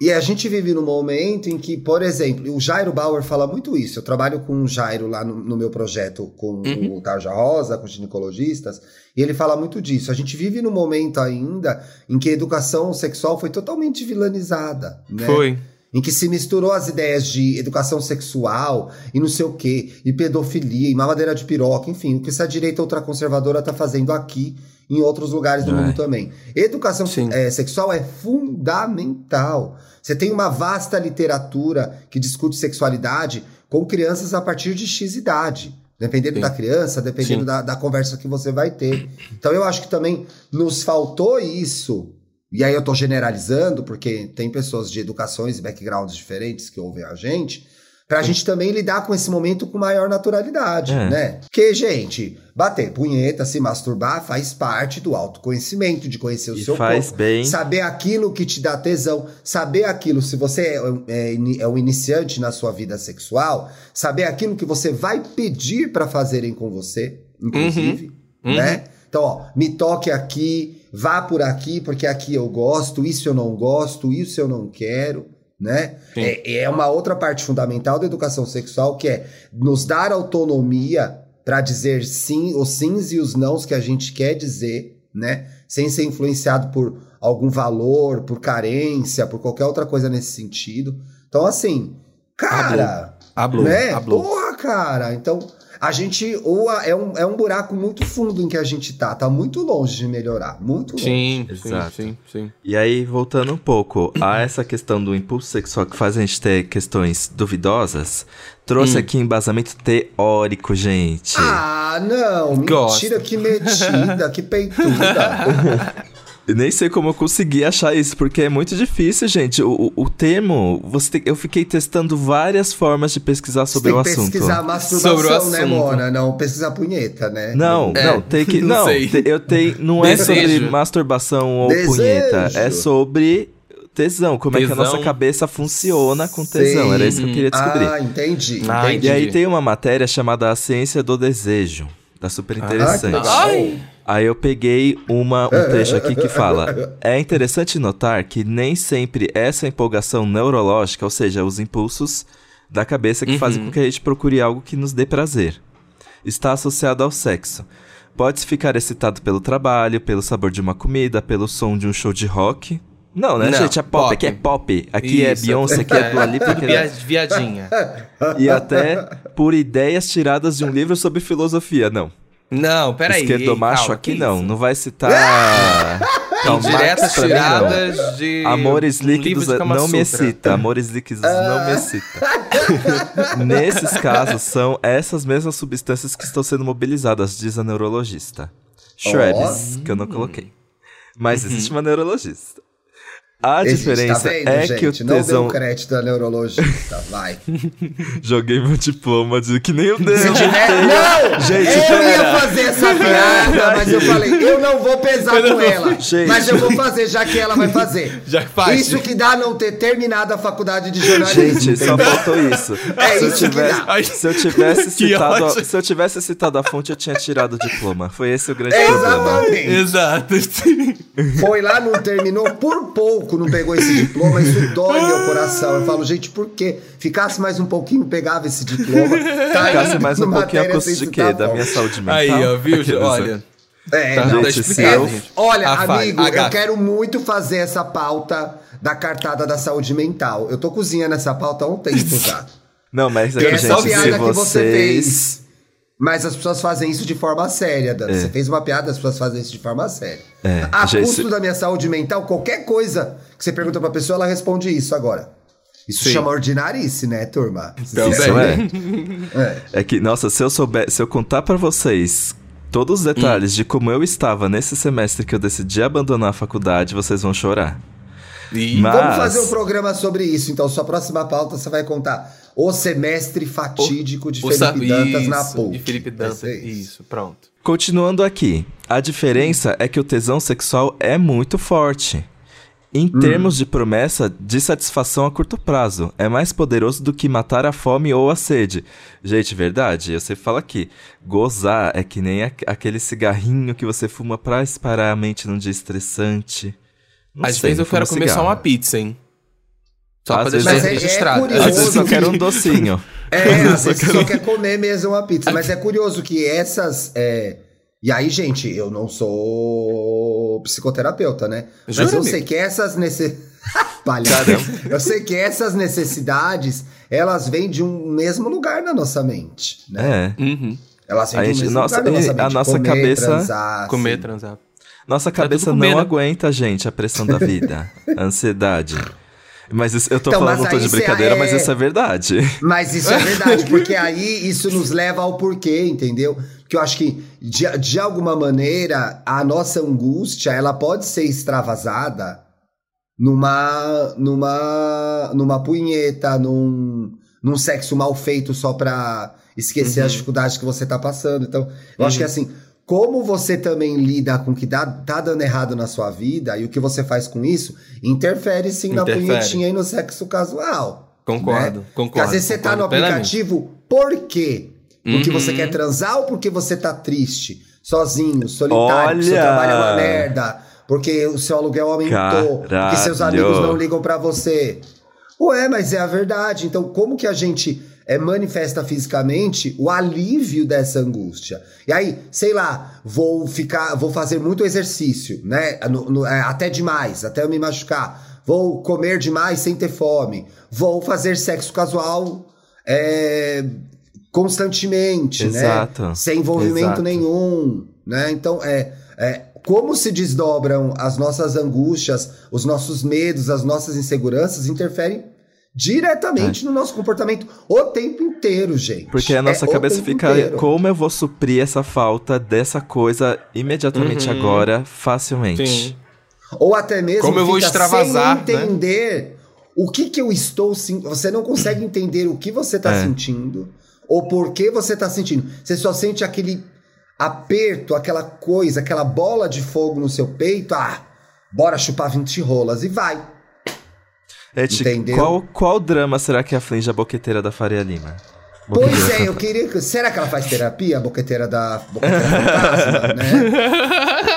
E a gente vive num momento em que, por exemplo, o Jairo Bauer fala muito isso. Eu trabalho com o Jairo lá no, no meu projeto com uhum. o Tarja Rosa, com os ginecologistas, e ele fala muito disso. A gente vive num momento ainda em que a educação sexual foi totalmente vilanizada. Né? Foi em que se misturou as ideias de educação sexual e não sei o quê, e pedofilia, e mamadeira de piroca, enfim, o que essa direita ultraconservadora está fazendo aqui em outros lugares do é. mundo também. Educação é, sexual é fundamental. Você tem uma vasta literatura que discute sexualidade com crianças a partir de X idade. Dependendo Sim. da criança, dependendo da, da conversa que você vai ter. Então eu acho que também nos faltou isso e aí eu estou generalizando, porque tem pessoas de educações e backgrounds diferentes que ouvem a gente, para a gente também lidar com esse momento com maior naturalidade, é. né? Porque, gente, bater punheta, se masturbar faz parte do autoconhecimento, de conhecer o e seu faz corpo, bem. saber aquilo que te dá tesão, saber aquilo, se você é, é, é um iniciante na sua vida sexual, saber aquilo que você vai pedir para fazerem com você, inclusive, uhum. né? Uhum. Então, ó, me toque aqui, vá por aqui, porque aqui eu gosto, isso eu não gosto, isso eu não quero, né? É, é uma outra parte fundamental da educação sexual que é nos dar autonomia para dizer sim, os sims e os nãos que a gente quer dizer, né? Sem ser influenciado por algum valor, por carência, por qualquer outra coisa nesse sentido. Então, assim, cara. Hablou. Né? Hablou. Porra, cara. Então, a gente ou é um, é um buraco muito fundo em que a gente tá, tá muito longe de melhorar, muito longe. Sim, Exato. sim, sim. E aí, voltando um pouco a essa questão do impulso sexual que faz a gente ter questões duvidosas, trouxe hum. aqui embasamento teórico, gente. Ah, não, mentira, que metida, que peituda. Nem sei como eu consegui achar isso, porque é muito difícil, gente. O, o, o termo, você tem, eu fiquei testando várias formas de pesquisar sobre o assunto. pesquisar masturbação, sobre o né, assunto. né, Mona? Não, pesquisar punheta, né? Não, é, não, tem que. Não, não eu tenho. Não é sobre masturbação ou Desejo. punheta. É sobre tesão, como tesão. é que a nossa cabeça funciona com tesão. Sim. Era isso que eu queria descobrir. Ah, entendi. Ah, entendi. E aí tem uma matéria chamada A Ciência do Desejo. Tá super ah, interessante. Ah, Aí eu peguei uma, um trecho aqui que fala: É interessante notar que nem sempre essa empolgação neurológica, ou seja, os impulsos da cabeça que uhum. fazem com que a gente procure algo que nos dê prazer, está associado ao sexo. Pode-se ficar excitado pelo trabalho, pelo sabor de uma comida, pelo som de um show de rock. Não, né, Não, gente? É pop, pop. Aqui é pop. Aqui é Isso. é Beyoncé, aqui é Dua Lipa. Tudo é... viadinha. E até por ideias tiradas de um livro sobre filosofia. Não. Não, peraí. Esquerdo macho aqui que não. Não vai citar. Diretas tiradas de. Amores líquidos não me excita. Amores líquidos não me excita. Nesses casos, são essas mesmas substâncias que estão sendo mobilizadas, diz a neurologista. Schweppes, oh. que eu não coloquei. Mas existe uma neurologista. A Existe, diferença tá vendo, é gente? que o tesão... Não deu crédito a neurologista, vai. Joguei meu diploma de que nem o deu. Se tiver... Não! Gente, eu pera. ia fazer essa piada, mas eu falei, eu não vou pesar com ela. Gente. Mas eu vou fazer, já que ela vai fazer. Já faz. Isso que dá não ter terminado a faculdade de jornalismo. Gente, só faltou isso. É se isso tivesse, que dá. Se eu tivesse citado, a, se eu tivesse citado a fonte, eu tinha tirado o diploma. Foi esse o grande Exatamente. problema. Exato. Foi lá, não terminou por pouco não pegou esse diploma, isso dói meu coração. Eu falo, gente, por quê? Ficasse mais um pouquinho, pegava esse diploma. Tá Ficasse mais um pouquinho a custo de quê? Tá da minha saúde mental? Aí, ó, viu? Olha. É, tá, não, tá explicado. Olha, a amigo, eu quero muito fazer essa pauta da cartada da saúde mental. Eu tô cozinhando essa pauta há um tempo já. Não, mas é que, gente, se vocês... você fez mas as pessoas fazem isso de forma séria, Dan. É. Você fez uma piada, as pessoas fazem isso de forma séria. É. A custo da minha saúde mental, qualquer coisa que você pergunta pra pessoa, ela responde isso agora. Isso Sim. chama ordinarice, né, turma? Também. É. é. é que, nossa, se eu souber, se eu contar para vocês todos os detalhes hum. de como eu estava nesse semestre que eu decidi abandonar a faculdade, vocês vão chorar. E... Mas... Vamos fazer um programa sobre isso, então. Sua próxima pauta você vai contar o semestre fatídico o, de Felipe Dantas isso, na PUC. De Felipe Dantas, isso. isso, pronto. Continuando aqui. A diferença é que o tesão sexual é muito forte. Em hum. termos de promessa de satisfação a curto prazo, é mais poderoso do que matar a fome ou a sede. Gente, verdade, eu sempre falo aqui, gozar é que nem aquele cigarrinho que você fuma pra disparar a mente num dia estressante. Não Às sei, vezes eu quero comer só uma pizza, hein? Só pra Às deixar vezes é- é registrado. curioso. Às vezes eu quero um docinho. É, às vezes só quer comer mesmo uma pizza. Mas é curioso que essas. é, E aí, gente, eu não sou psicoterapeuta, né? Mas Jura, eu amigo? sei que essas necessidades. Palhaço. Eu sei que essas necessidades, elas vêm de um mesmo lugar na nossa mente, né? É. Uhum. Elas vêm A de um gente- mesmo nossa, lugar na nossa e a mente. nossa Comer, cabeça- Transar, Comer, assim. transar. Nossa cabeça comer, não né? aguenta, gente, a pressão da vida, a ansiedade. Mas isso- eu tô Então, falando aí de brincadeira, é- mas isso é verdade. Mas isso é verdade, porque aí isso nos leva ao porquê, entendeu? Porque eu acho que, de, de alguma maneira, a nossa angústia, ela pode ser extravasada numa, numa, numa punheta, num, num sexo mal feito só pra esquecer Uhum. as dificuldades que você tá passando. Então, eu acho que assim, como você também lida com o que dá, tá dando errado na sua vida e o que você faz com isso, interfere sim na Interfere. punhetinha e no sexo casual. Concordo, né? concordo. Porque às vezes você tá no plenamente. aplicativo, por quê? Porque Uhum. você quer transar ou porque você tá triste, sozinho, solitário, porque seu Olha! trabalho é uma merda, porque o seu aluguel aumentou, porque seus Caralho! amigos não ligam pra você. Ué, mas é a verdade. Então, como que a gente é, manifesta fisicamente o alívio dessa angústia? E aí, sei lá, vou ficar, vou fazer muito exercício, né? No- no- é, até demais, até eu me machucar. Vou comer demais sem ter fome. Vou fazer sexo casual é, constantemente, Exato. né? Sem envolvimento Exato. nenhum, né? Então, é, é como se desdobram as nossas angústias, os nossos medos, as nossas inseguranças interferem diretamente no nosso comportamento o tempo inteiro, gente. Porque a nossa É cabeça fica, inteiro. como eu vou suprir essa falta dessa coisa imediatamente Uhum. agora, facilmente. Sim. Ou até mesmo Como eu vou extravasar, sem né? entender o que que eu estou sentindo. Você não consegue entender o que você está É. sentindo ou por que você está sentindo. Você só sente aquele aperto, aquela coisa, aquela bola de fogo no seu peito. Ah, bora chupar 20 rolas e vai. Gente, Entendeu? qual, qual drama será que aflige a boqueteira da Faria Lima? Pois é, eu queria. que- Será que ela faz terapia, a boqueteira da boqueteira fantasma, né?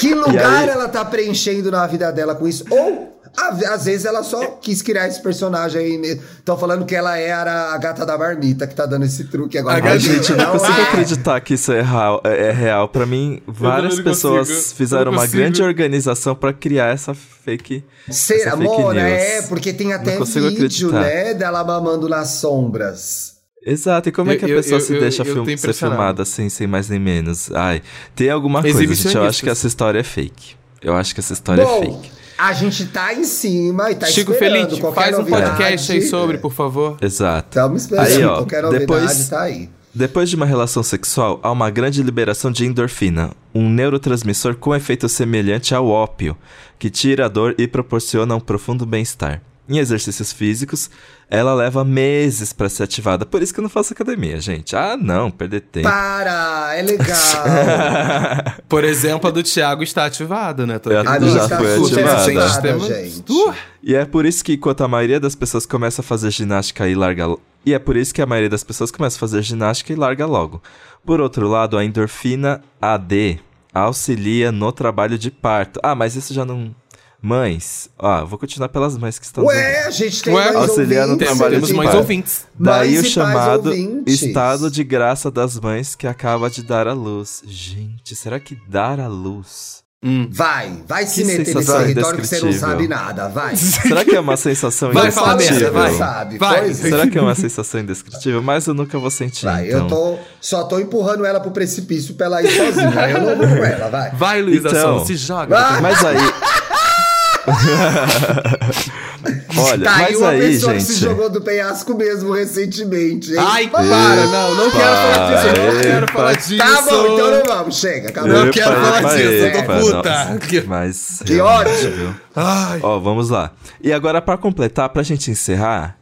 Que lugar aí- ela tá preenchendo na vida dela com isso? Ou a- às vezes ela só quis criar esse personagem aí. Estão falando que ela era a gata da marmita que tá dando esse truque agora. A Ai, gente, eu não consigo é. acreditar que isso é real. É, é real. Pra mim, várias pessoas consigo. fizeram uma grande organização pra criar essa fake. Será, essa fake Mona, news. é, porque tem até vídeo, acreditar. né, dela mamando nas sombras. Exato, e como é Eu- que a pessoa eu- se eu- deixa film- ser filmada assim, sem mais nem menos? Ai, tem alguma coisa, gente. Eu acho que essa história é fake. Eu acho que essa história é Bom, fake. a gente tá em cima e tá Chico esperando Feliz, qualquer faz um novidade. podcast aí sobre, por favor. Exato. Estamos esperando, Aí, ó, qualquer novidade depois- tá aí. Depois de uma relação sexual, há uma grande liberação de endorfina, um neurotransmissor com efeito semelhante ao ópio, que tira a dor e proporciona um profundo bem-estar. Em exercícios físicos, ela leva meses pra ser ativada. Por isso que eu não faço academia, gente. Ah, não, perder tempo. Para, é legal. Por exemplo, a do Thiago está ativada, né? Tô aqui a já foi super ativada. Ativada, sistema. gente. Uh, E é por isso que enquanto a maioria das pessoas começa a fazer ginástica e larga e é por isso que a maioria das pessoas começa a fazer ginástica e larga logo. Por outro lado, a endorfina AD auxilia no trabalho de parto. Ah, mas isso já não Mães, ó, vou continuar pelas mães que estão Ué, a gente tem Ué, mais auxiliar no ouvintes, trabalho temos de mães ouvintes. Daí Mães o chamado estado de graça das mães que acaba de dar à luz. Gente, será que dar à luz? Hum. Vai, vai se Que meter nesse sensação território que você não indescritível. sabe nada, vai. Será que é uma sensação Vai, fala indescritível? merda, vai. Sabe, Vai. é. Será que é uma sensação indescritível? Mas eu nunca vou sentir. Vai, então. eu tô, só tô empurrando ela pro precipício pra ela ir sozinha. Eu não vou com ela, vai. Vai, Luísa Então. Se joga. Vai. Mas aí. Olha, tá aí mas uma aí, pessoa que gente. se jogou do penhasco mesmo recentemente, hein? Ai, para, não, não quero falar disso, eu não quero Epa. falar disso. Tá bom, então não vamos, chega, acabou. Não quero Epa, falar epa, disso, eu tô epa, puta. nossa, Mas. Que ódio. Ó, vamos lá. E agora, pra completar, pra gente encerrar,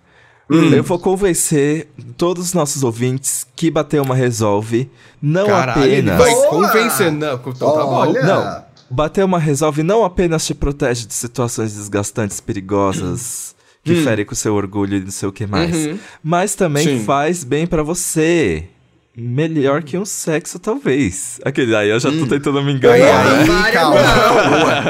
Hum. eu vou convencer todos os nossos ouvintes que bater uma resolve não Caralho, apenas. vai Boa. convencer. Não, então tá bom. Não, bater uma resolve não apenas te protege de situações desgastantes, perigosas, que ferem com o seu orgulho e não sei o que mais, Uhum. mas também Sim. faz bem pra você. Melhor que um sexo, talvez. Aquele aí eu já tô tentando me enganar, Aí, né? aí. Calma.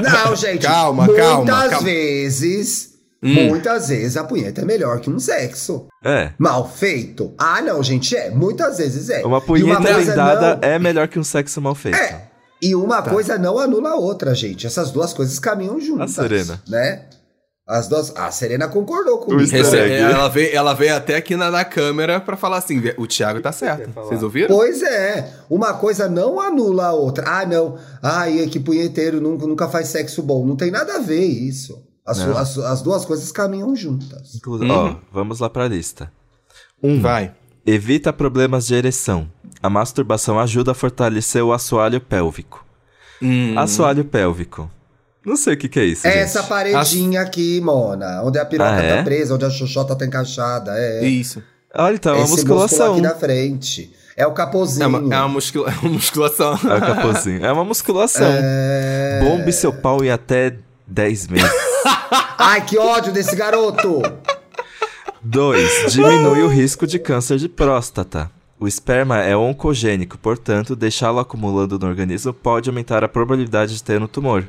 Não, não, gente. Calma, muitas calma, calma. vezes Hum. Muitas vezes a punheta é melhor que um sexo. É. Mal feito? Ah, não, gente, é. Muitas vezes é. Uma punheta bem dada não- é melhor que um sexo mal feito. É. E uma Tá. coisa não anula a outra, gente. Essas duas coisas caminham juntas. Serena. Né? As duas. A Serena concordou comigo. egg. ela, veio, ela veio até aqui na, na câmera pra falar assim: o Thiago tá certo. Vocês ouviram? Pois é, uma coisa não anula a outra. Ah, não. Ai, que punheteiro nunca, nunca faz sexo bom. Não tem nada a ver isso. As, as, as duas coisas caminham juntas. Inclu- Uhum. Ó, vamos lá pra lista. Um, Vai. evita problemas de ereção. A masturbação ajuda a fortalecer o assoalho pélvico. Hum. Assoalho pélvico. Não sei o que, que é isso, Essa gente. paredinha aqui, Mona, onde a piroca Ah, é? tá presa, onde a xoxota tá encaixada. É. Isso. Olha, então, é uma musculação. aqui na frente. É o capozinho. É uma, é uma, muscula- é uma musculação. É o capozinho. É uma musculação. É... Bombe seu pau em até 10 meses. Ai, que ódio desse garoto! 2. Diminui o risco de câncer de próstata. O esperma é oncogênico, portanto, deixá-lo acumulando no organismo pode aumentar a probabilidade de ter um tumor.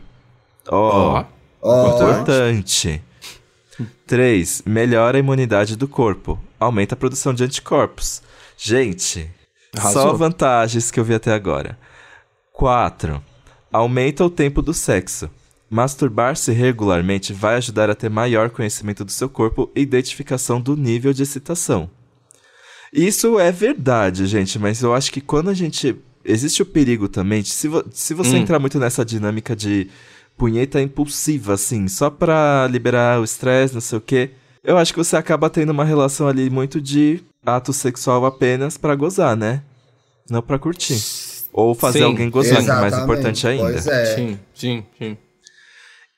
Ó, Ó. Ó, importante. 3. Melhora a imunidade do corpo. Aumenta a produção de anticorpos. Gente, só Arrasou. vantagens que eu vi até agora. 4. Aumenta o tempo do sexo. Masturbar-se regularmente vai ajudar a ter maior conhecimento do seu corpo e identificação do nível de excitação. Isso é verdade, gente, mas eu acho que quando a gente. Existe o perigo também, de se, vo- se você Hum. entrar muito nessa dinâmica de punheta impulsiva, assim, só pra liberar o estresse, não sei o quê, eu acho que você acaba tendo uma relação ali muito de ato sexual apenas pra gozar, né? Não pra curtir. Ou fazer Sim, alguém gozar, que é mais importante ainda. Pois é. Sim, sim, sim.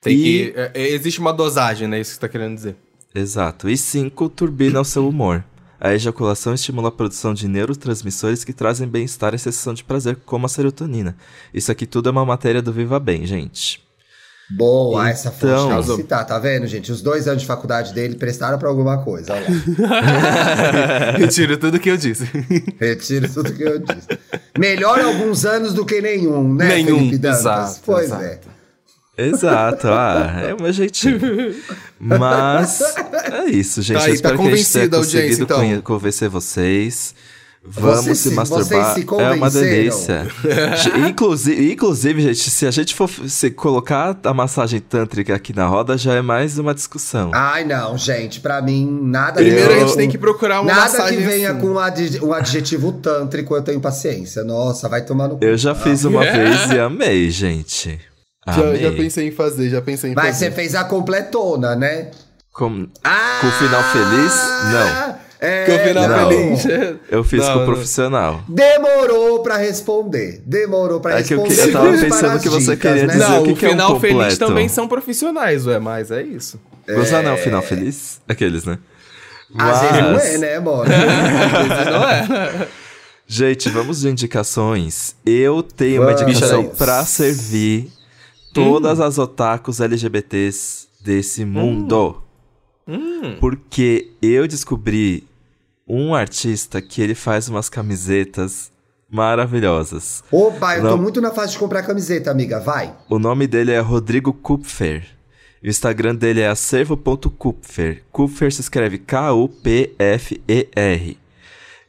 Tem E- que. é- é- existe uma dosagem, né? Isso que você tá querendo dizer. Exato. E 5. Turbina o seu humor. A ejaculação estimula a produção de neurotransmissores que trazem bem-estar e sensação de prazer, como a serotonina. Isso aqui tudo é uma matéria do Viva Bem, gente. Boa, essa fonte Então- tem que citar, tá vendo, gente? Os dois anos de faculdade dele prestaram pra alguma coisa, olha lá. Retiro tudo que eu disse. Retiro tudo que eu disse. Melhor alguns anos do que nenhum, né, Nenhum, Felipe Dantas? exato, Pois exato. é. Exato, ah, é o meu jeitinho. Mas é isso, gente. Tá Eu aí, espero tá que a gente tenha conseguido então. convencer vocês. Vamos Vocês se masturbar. vocês se é uma delícia. Inclusive, inclusive, gente, se a gente for se colocar a massagem tântrica aqui na roda, já é mais uma discussão. Ai, não, gente, pra mim, nada... Primeiro Eu- a gente tem que procurar uma Nada massagem que venha assim. com um um adjetivo tântrico, eu tenho paciência. Nossa, vai tomar no cu. Eu já fiz uma vez e amei, gente. Já, já pensei em fazer, já pensei em Mas fazer. você fez a completona, né? Com- Ah! Com final feliz? Não. É, Que o final Não. feliz. Eu fiz Não, com o profissional. Demorou pra responder. Demorou pra É que eu responder. que- eu tava Vamos pensando para que você dicas, queria né? dizer Não, o que o que é um final feliz também são profissionais, ué, mas é isso. Gozar não, final feliz? Aqueles, né? Às vezes não Mas- é, né, bora? Não é? Gente, vamos de indicações. Eu tenho uma Vamos. indicação Bicha pra servir todas as otakus LGBTs desse mundo. Porque eu descobri um artista que ele faz umas camisetas maravilhosas. Opa, eu Não. tô muito na fase de comprar camiseta, amiga. Vai. O nome dele é Rodrigo Kupfer. O Instagram dele é acervo.kupfer. Kupfer se escreve K-U-P-F-E-R.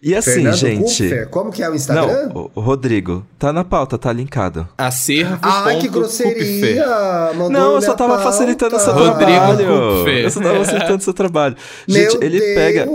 E assim, Fernando gente. Kupfer. Como que é o Instagram? Não, o, Rodrigo. Tá na pauta, tá linkado. Acervo. Ai, que grosseria! Não, eu só tava pauta. facilitando o seu Rodrigo trabalho. Kupfer. Eu só tava facilitando o seu trabalho. Meu Gente, ele Deus, pega.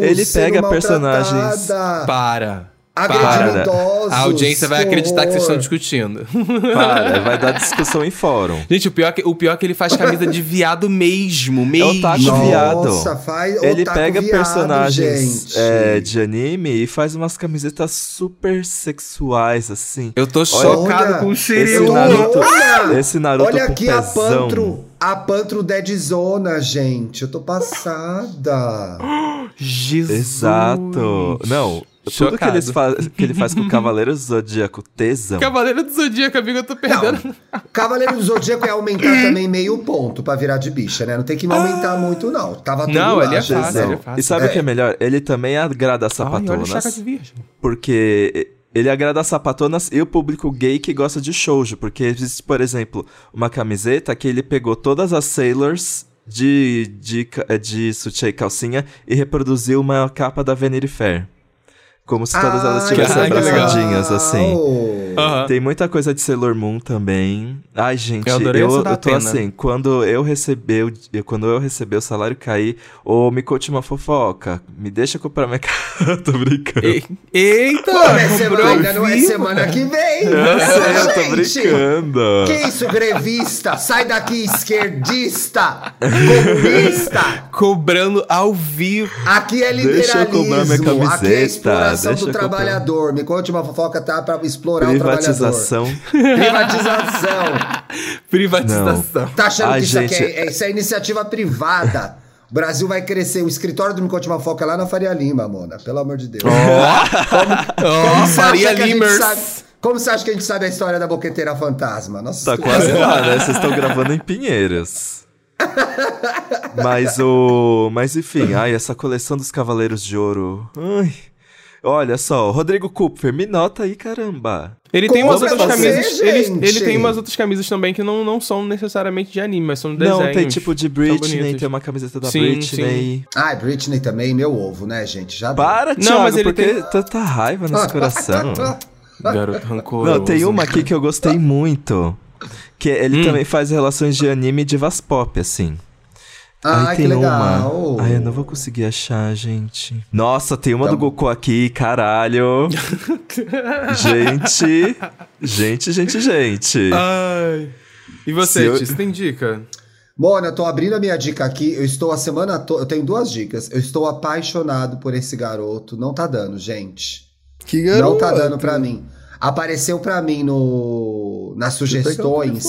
Ele pega personagens. Para. Agredindo Para. idosos. A audiência vai acreditar que vocês estão discutindo. Para, vai dar discussão em fórum. Gente, o pior, é que, o pior é que ele faz camisa de viado mesmo, mesmo. otaku Nossa, viado. faz Ele pega viado, personagens é, de anime e faz umas camisetas super sexuais, assim. Eu tô chocado Olha, com o esse Shiryu. Naruto- Olha, esse Naruto Olha aqui a. Pantro, a Pantro Deadzona, gente. Eu tô passada. Jesus. Exato. Não, tudo que, Chocado. eles fa que ele faz com o Cavaleiro do Zodíaco, tesão. Cavaleiro do Zodíaco, amigo, eu tô perdendo. Cavaleiro do Zodíaco é aumentar também meio ponto pra virar de bicha, né? Não tem que me aumentar muito, não. Tava tudo Não, lá, ele é fácil, ele é Tesão. fácil. E sabe o que é melhor? Ele também agrada as Ai, olha sapatonas. de virgem. Porque ele agrada as sapatonas e o público gay que gosta de shoujo. Porque existe, por exemplo, uma camiseta que ele pegou todas as Sailors de, de, ca- de sutiã e calcinha e reproduziu uma capa da Vanity Fair. Como se todas elas Ai, estivessem abraçadinhas, assim. Aham. Tem muita coisa de Sailor Moon também. Ai, gente, Eu eu, adorei essa da eu tô Atena. assim, quando eu receber, o- quando eu receber o salário cair, ou me conte uma fofoca, me deixa comprar minha casa. tô brincando. E- Eita! Pô, não é semana, ainda não é semana que vem. Eu sei, eu tô brincando. Que isso, grevista? Sai daqui, esquerdista! Comunista! Cobrando ao vivo. Aqui é Deixa eu comprar minha liberalismo. Aqui é camiseta, deixa do trabalhador. Me conte uma fofoca, tá? Pra explorar o trabalhador. Privatização. Privatização. Privatização. Tá achando que isso aqui gente. é, é- isso é iniciativa privada? O Brasil vai crescer. O escritório do Me Conte uma Foca é lá na Faria Lima, Mona. Pelo amor de Deus. Ó, você Faria acha que a gente Limers. sabe- Como você acha que a gente sabe a história da boqueteira fantasma? Nossa, Tá quase lá, né? Vocês estão gravando em Pinheiros. Mas o. Mas enfim, ai, essa coleção dos Cavaleiros de Ouro. Ai. Olha só, Rodrigo Kupfer, me nota aí, caramba. Ele tem umas outras você, camisas. Ele, ele tem umas outras camisas também que não, não são necessariamente de anime, mas são de desenhos. Não, tem tipo de Britney, tem uma camiseta da Sim, Britney. Ai, Britney também, meu ovo, né, gente? Já deu. Para, Não, Thiago, mas ele porque tem- tanta raiva nesse coração. Garoto rancoroso. Não, tem uma aqui que eu gostei muito. Que ele Hum. também faz relações de anime e divas pop, assim. Ai, Aí que tem legal. uma. Ai, eu não vou conseguir achar, gente. Nossa, tem uma Tá do. Goku aqui, caralho. gente. Gente, gente, gente. Ai. E você, Se eu- Tis, tem dica? Mona, tô abrindo a minha dica aqui. Eu estou a semana toda. Eu tenho duas dicas. Eu estou apaixonado por esse garoto. Não tá dando, gente. Que Não tá dando pra mim. Apareceu pra mim no nas sugestões.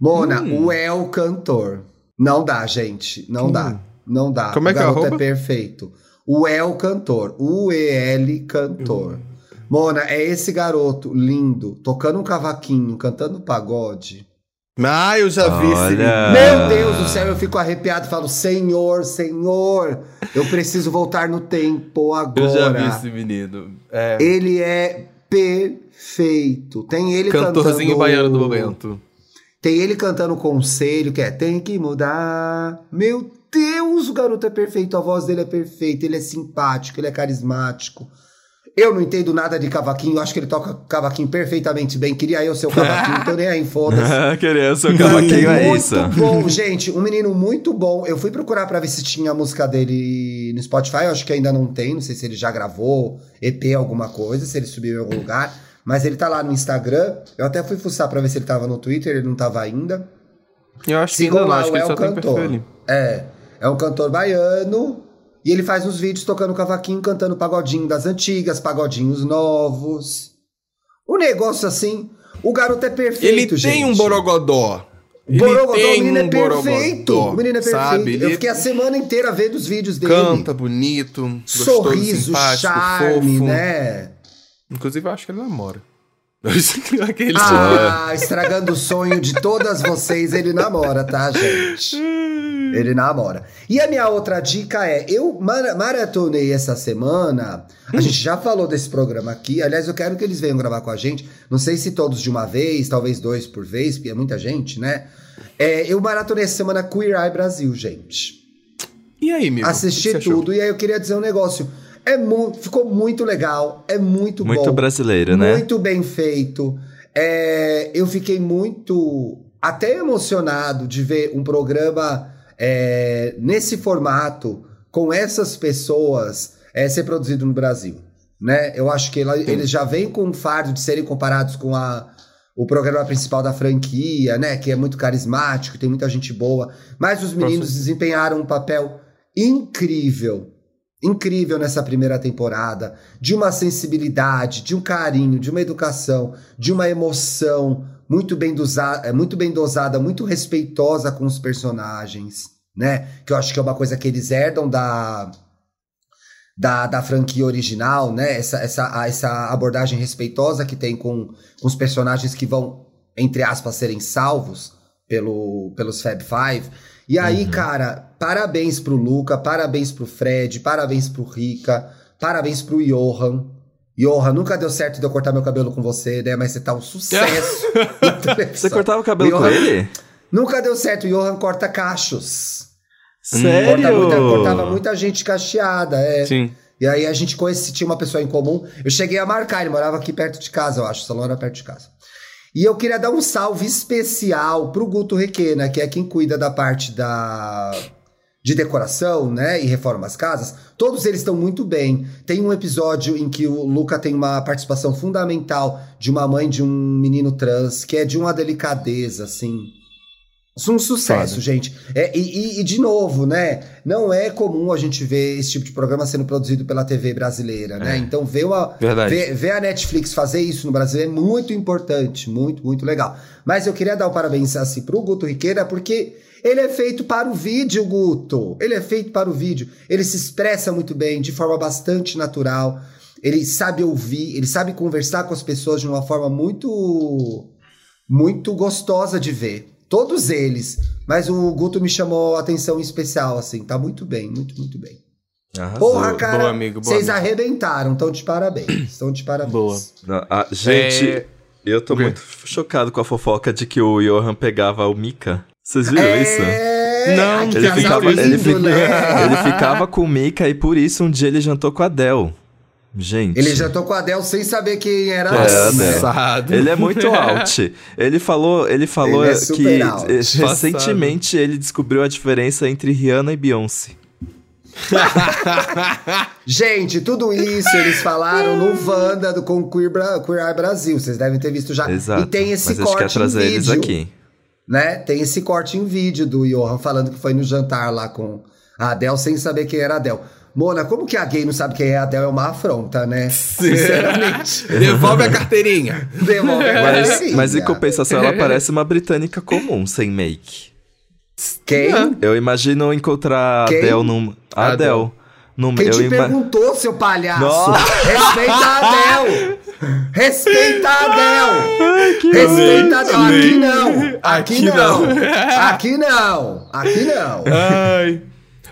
Mona, Hum. o El Cantor. Não dá, gente. Não dá. Não dá. Como é o que é é, perfeito. O El Cantor. U-E-L Cantor. Hum. Mona, é esse garoto lindo, tocando um cavaquinho, cantando pagode. Ah, eu já vi esse Olha. Meu Deus do céu, eu fico arrepiado e falo: Senhor, Senhor, eu preciso voltar no tempo agora. Eu já vi esse menino. É. Ele é perfeito. Tem ele Cantorzinho cantando... baiano do momento. Tem ele cantando conselho, que é Tem que mudar. Meu Deus, o garoto é perfeito. A voz dele é perfeita. Ele é simpático, ele é carismático. Eu não entendo nada de cavaquinho. Eu acho que ele toca cavaquinho perfeitamente bem. Queria eu ser o cavaquinho, então nem aí, foda-se. Queria seu cavaquinho, é muito isso. bom, gente. Um menino muito bom. Eu fui procurar pra ver se tinha a música dele no Spotify. Eu acho que ainda não tem. Não sei se ele já gravou EP, alguma coisa, se ele subiu em algum lugar. Mas ele tá lá no Instagram. Eu até fui fuçar pra ver se ele tava no Twitter. Ele não tava ainda. Eu acho que Sigam ainda não, lá, acho o que ele El só tem Cantor. ali. É. É um cantor baiano. E ele faz uns vídeos tocando cavaquinho, cantando pagodinho das antigas, pagodinhos novos. Um negócio assim. O garoto é perfeito, Ele tem gente. um borogodó. Ele Borogodó, tem o menino um é perfeito. borogodó, O menino é perfeito. Sabe? Eu Ele fiquei a semana inteira vendo os vídeos dele. canta bonito, gostoso, Sorriso, charme, fofo. né? Inclusive, eu acho que ele namora. Aquele Ah, estragando o sonho de todas vocês, ele namora, tá, gente? Ele namora. E a minha outra dica é: eu mara- maratonei essa semana. A gente já falou desse programa aqui. Aliás, eu quero que eles venham gravar com a gente. Não sei se todos de uma vez, talvez dois por vez, porque é muita gente, né? É, eu maratonei essa semana Queer Eye Brasil, gente. E aí, amigo? Assisti O que você achou? tudo. E aí eu queria dizer um negócio. É ficou muito legal, é muito, Muito bom. brasileiro, né? Muito bem feito. É, eu fiquei muito até emocionado de ver um programa é, nesse formato, com essas pessoas, é, ser produzido no Brasil. Né? Eu acho que ela- eles já vêm com um fardo de serem comparados com a, o programa principal da franquia, né? Que é muito carismático, tem muita gente boa. Mas os meninos desempenharam um papel incrível. Incrível nessa primeira temporada, de uma sensibilidade, de um carinho, de uma educação, de uma emoção muito bem dosada, muito bem dosada, muito respeitosa com os personagens, né? Que eu acho que é uma coisa que eles herdam da da, da franquia original, né? Essa, essa, essa abordagem respeitosa que tem com, com os personagens que vão, entre aspas, serem salvos pelo, pelos Fab Five. E aí, cara, parabéns pro Luca, parabéns pro Fred, parabéns pro Rica, parabéns pro Johan. Johan, nunca deu certo de eu cortar meu cabelo com você, né? Mas você tá um sucesso. Você cortava o cabelo O com Johan- ele? Nunca deu certo. O Johan corta cachos. Sério? Corta muita- cortava muita gente cacheada, é. Sim. E aí a gente conhece, tinha uma pessoa em comum. Eu cheguei a marcar, ele morava aqui perto de casa, eu acho. O salão era perto de casa. E eu queria dar um salve especial pro Guto Requena, que é quem cuida da parte da de decoração, né, e reforma as casas. Todos eles estão muito bem. Tem um episódio em que o Luca tem uma participação fundamental de uma mãe de um menino trans, que é de uma delicadeza, assim. É um sucesso, Foda. gente. É, e, e- de novo, né? Não é comum a gente ver esse tipo de programa sendo produzido pela TV brasileira, né? Então, ver, uma, ver, ver a Netflix fazer isso no Brasil é muito importante, muito, muito legal. Mas eu queria dar um parabéns assim pro Guto Riqueira, porque ele é feito para o vídeo, Guto. Ele é feito para o vídeo. Ele se expressa muito bem, de forma bastante natural. Ele sabe ouvir, ele sabe conversar com as pessoas de uma forma muito muito gostosa de ver. Todos eles. Mas o Guto me chamou a atenção em especial, assim. Tá muito bem, muito, muito bem. Arrasou. Porra, cara. Boa, amigo, boa, Vocês amigo. arrebentaram. Estão de parabéns. Estão de parabéns. Boa. Não, ah, gente, É, eu tô muito chocado com a fofoca de que o Johan pegava o Mika. Vocês viram isso? É... Não, Ai, que Ele ficava, lindo, ele, né? ele ficava com o Mika e por isso um dia ele jantou com a Del. Gente. Ele jantou com a Adele sem saber quem era É, né? Passado. Ele é muito alt. Ele falou, ele falou Ele é que eh, recentemente ele descobriu a diferença entre Rihanna e Beyoncé. Gente, tudo isso eles falaram no Wanda do, com o Queer, Bra- Queer Eye Brasil. Vocês devem ter visto já. Exato. E tem esse Mas a gente corte quer trazer em eles vídeo. aqui. né? Tem esse corte em vídeo do Johan falando que foi no jantar lá com a Adele sem saber quem era a Adele. Mona, como que a gay não sabe quem é a Adele? É uma afronta, né? Sinceramente. Devolve a carteirinha. Devolve a Mas, carteirinha. mas em compensação, ela parece uma britânica comum, sem make. Quem? Eu imagino encontrar a? Adele num. A Adele. Adele. Num, Quem te ima- perguntou, seu palhaço? Nossa. Respeita a Adele! Respeita a Adele! Respeita a Adele! Aqui não! Aqui, Aqui não! não. Aqui não! Aqui não! Ai.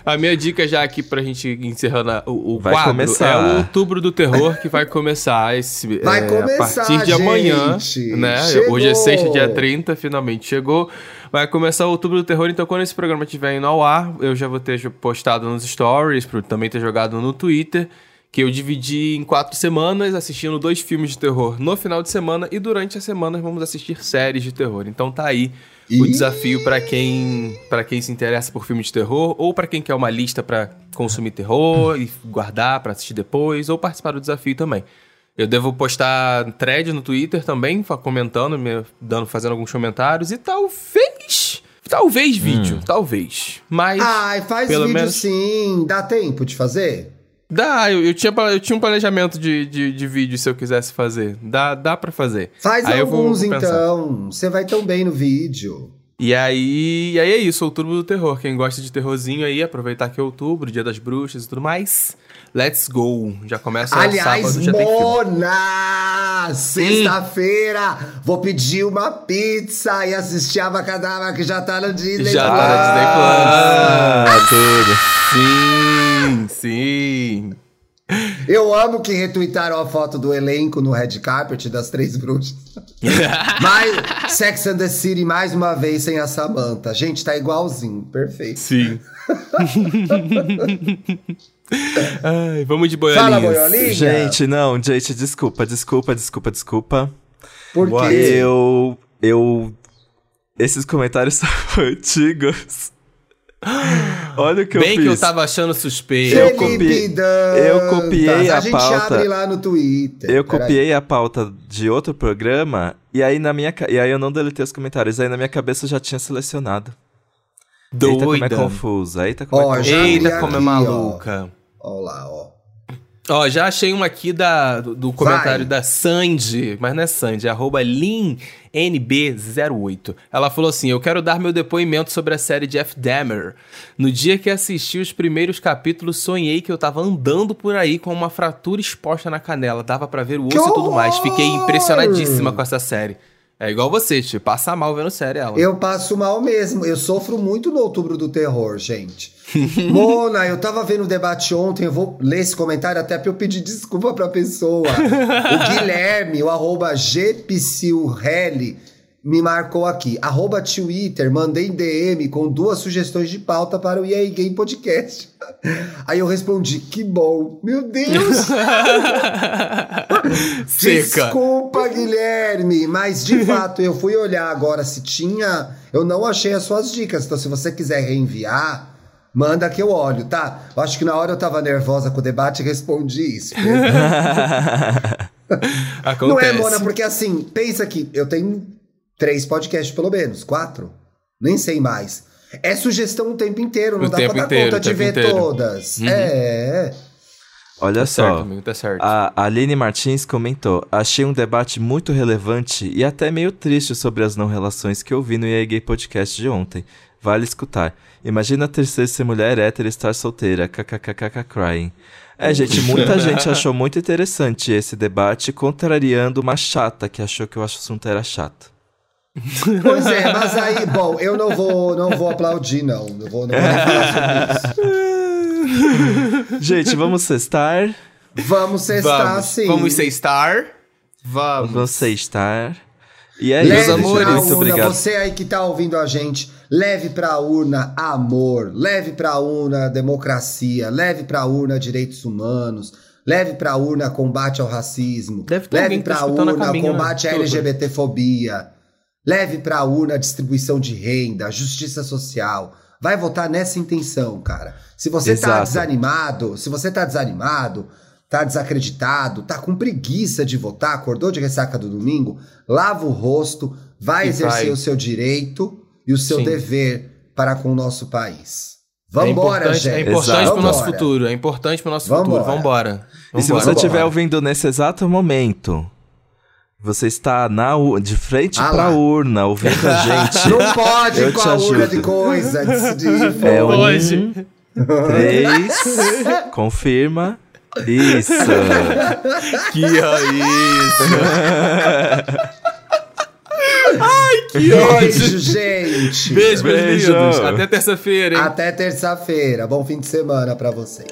A minha dica já aqui pra gente encerrando o, o Vai quadro começar. é o Outubro do Terror que vai começar esse Vai é, começar, a partir de amanhã, gente. né? Chegou. Hoje é sexta, dia 30, finalmente chegou. Vai começar o Outubro do Terror, então quando esse programa estiver indo ao ar, eu já vou ter postado nos stories, também ter jogado no Twitter, que eu dividi em quatro semanas assistindo dois filmes de terror no final de semana e durante a semana vamos assistir séries de terror. Então tá aí o Ih. desafio pra quem para quem se interessa por filme de terror ou pra quem quer uma lista pra consumir terror e guardar pra assistir depois ou participar do desafio também. Eu devo postar thread no Twitter também, comentando, me dando, fazendo alguns comentários e talvez, talvez vídeo, talvez. Mas Ai, faz pelo vídeo menos sim. Dá tempo de fazer? Dá, eu, eu tinha eu tinha um planejamento de, de, de vídeo se eu quisesse fazer. Dá dá para fazer. Faz Aí vou- alguns vou pensar. então. Você vai tão bem no vídeo. E aí, e aí é isso, outubro do terror. Quem gosta de terrorzinho aí, aproveitar que é outubro, dia das bruxas e tudo mais. Let's go! Já começa Aliás, sábado, já. Mona! Sexta-feira, vou pedir uma pizza e assistir a Macadama que já tá no Disney Já Plus. tá no Disney Plus. Ah, tudo. Sim, sim. Eu amo que retweetaram a foto do elenco no red carpet das três bruxas. Mas Sex and the City mais uma vez sem a Samantha. Gente, tá igualzinho, perfeito. Sim. Ai, vamos de Fala, boiolinhas. boiolinha. Gente, não, gente, desculpa, desculpa, desculpa, desculpa. Por quê? Eu. Eu. Esses comentários são antigos. Olha o que Bem eu fiz. que eu tava achando suspeito. Eu copiei- eu copiei a gente pauta. abre lá no Twitter. Eu copiei a pauta de outro programa e aí na minha e aí eu não deletei os comentários. Aí na minha cabeça eu já tinha selecionado. Eita, como é Doida. confuso. Eita, como Ó, é já confuso. Eita, como é maluca. Ó lá, ó. Ó, já achei uma aqui da, do, do comentário da Sandy, mas não é Sandy, é arroba LinNB08. Ela falou assim: Eu quero dar meu depoimento sobre a série Jeff Dahmer. No dia que assisti os primeiros capítulos, sonhei que eu tava andando por aí com uma fratura exposta na canela. Dava pra ver o osso Que e tudo mais. Fiquei impressionadíssima com essa série. É igual você, tipo, passa mal vendo série ela. Eu passo mal mesmo. Eu sofro muito no outubro do terror, gente. Mona, eu tava vendo o debate ontem, eu vou ler esse comentário até pra eu pedir desculpa pra pessoa. o Guilherme, o arroba gpsilrelli, me marcou aqui. Arroba Twitter, mandei DM com duas sugestões de pauta para o EA Game Podcast. Aí eu respondi, que bom. Meu Deus! Seca. Desculpa, Guilherme, mas de fato eu fui olhar agora se tinha. Eu não achei as suas dicas. Então, se você quiser reenviar, manda que eu olho, tá? Eu acho que na hora eu tava nervosa com o debate e respondi isso. Acontece. Não é, Mona, porque assim, pensa que eu tenho três podcasts pelo menos, quatro. Nem sei mais. É sugestão o tempo inteiro, não O dá pra dar inteiro, conta de ver inteiro. todas. Uhum. É. Olha Tá só. certo, amigo, tá certo. A Aline Martins comentou: Achei um debate muito relevante e até meio triste sobre as não relações que eu vi no EA Gay Podcast de ontem. Vale escutar. Imagina ter ser ser mulher hétero e estar solteira. KKKK crying. É, gente, muita gente achou muito interessante esse debate, contrariando uma chata que achou que o assunto era chato. Pois é, mas aí, bom, eu não vou, não vou aplaudir, não. Eu vou, não vou nem falar sobre isso. Gente, vamos cestar. Vamos cestar Vamos, sim. vamos ser star? Vamos. Você estar. E é Leve isso, amores. Muito urna, obrigado. você aí que tá ouvindo a gente, leve pra urna amor, leve pra urna democracia, leve pra urna direitos humanos, leve pra urna combate ao racismo, Deve ter leve tá pra urna caminho, né? combate à Tudo. LGBTfobia, leve pra urna distribuição de renda, justiça social. Vai votar nessa intenção, cara. Se você tá Exato. desanimado, se você tá desanimado, tá desacreditado, tá com preguiça de votar, acordou de ressaca do domingo, lava o rosto, vai E exercer vai. o seu direito e o seu Sim. dever para com o nosso país. é Vambora, importante, gente. é importante Exato. pro nosso Vambora. futuro. É importante pro nosso Vambora. futuro. Vambora. E se Vambora. você estiver Vambora. ouvindo nesse exato momento, você está na, u- de frente Ah pra lá. urna, ouvindo a gente. Não pode Eu com te a urna ajudo. de coisa, de, de É um, Hoje. três, confirma. Isso. Que é isso? Ai, que ódio. Beijo, gente. Beijo, meus Beijo. Até terça-feira, hein? Até terça-feira. Bom fim de semana pra vocês.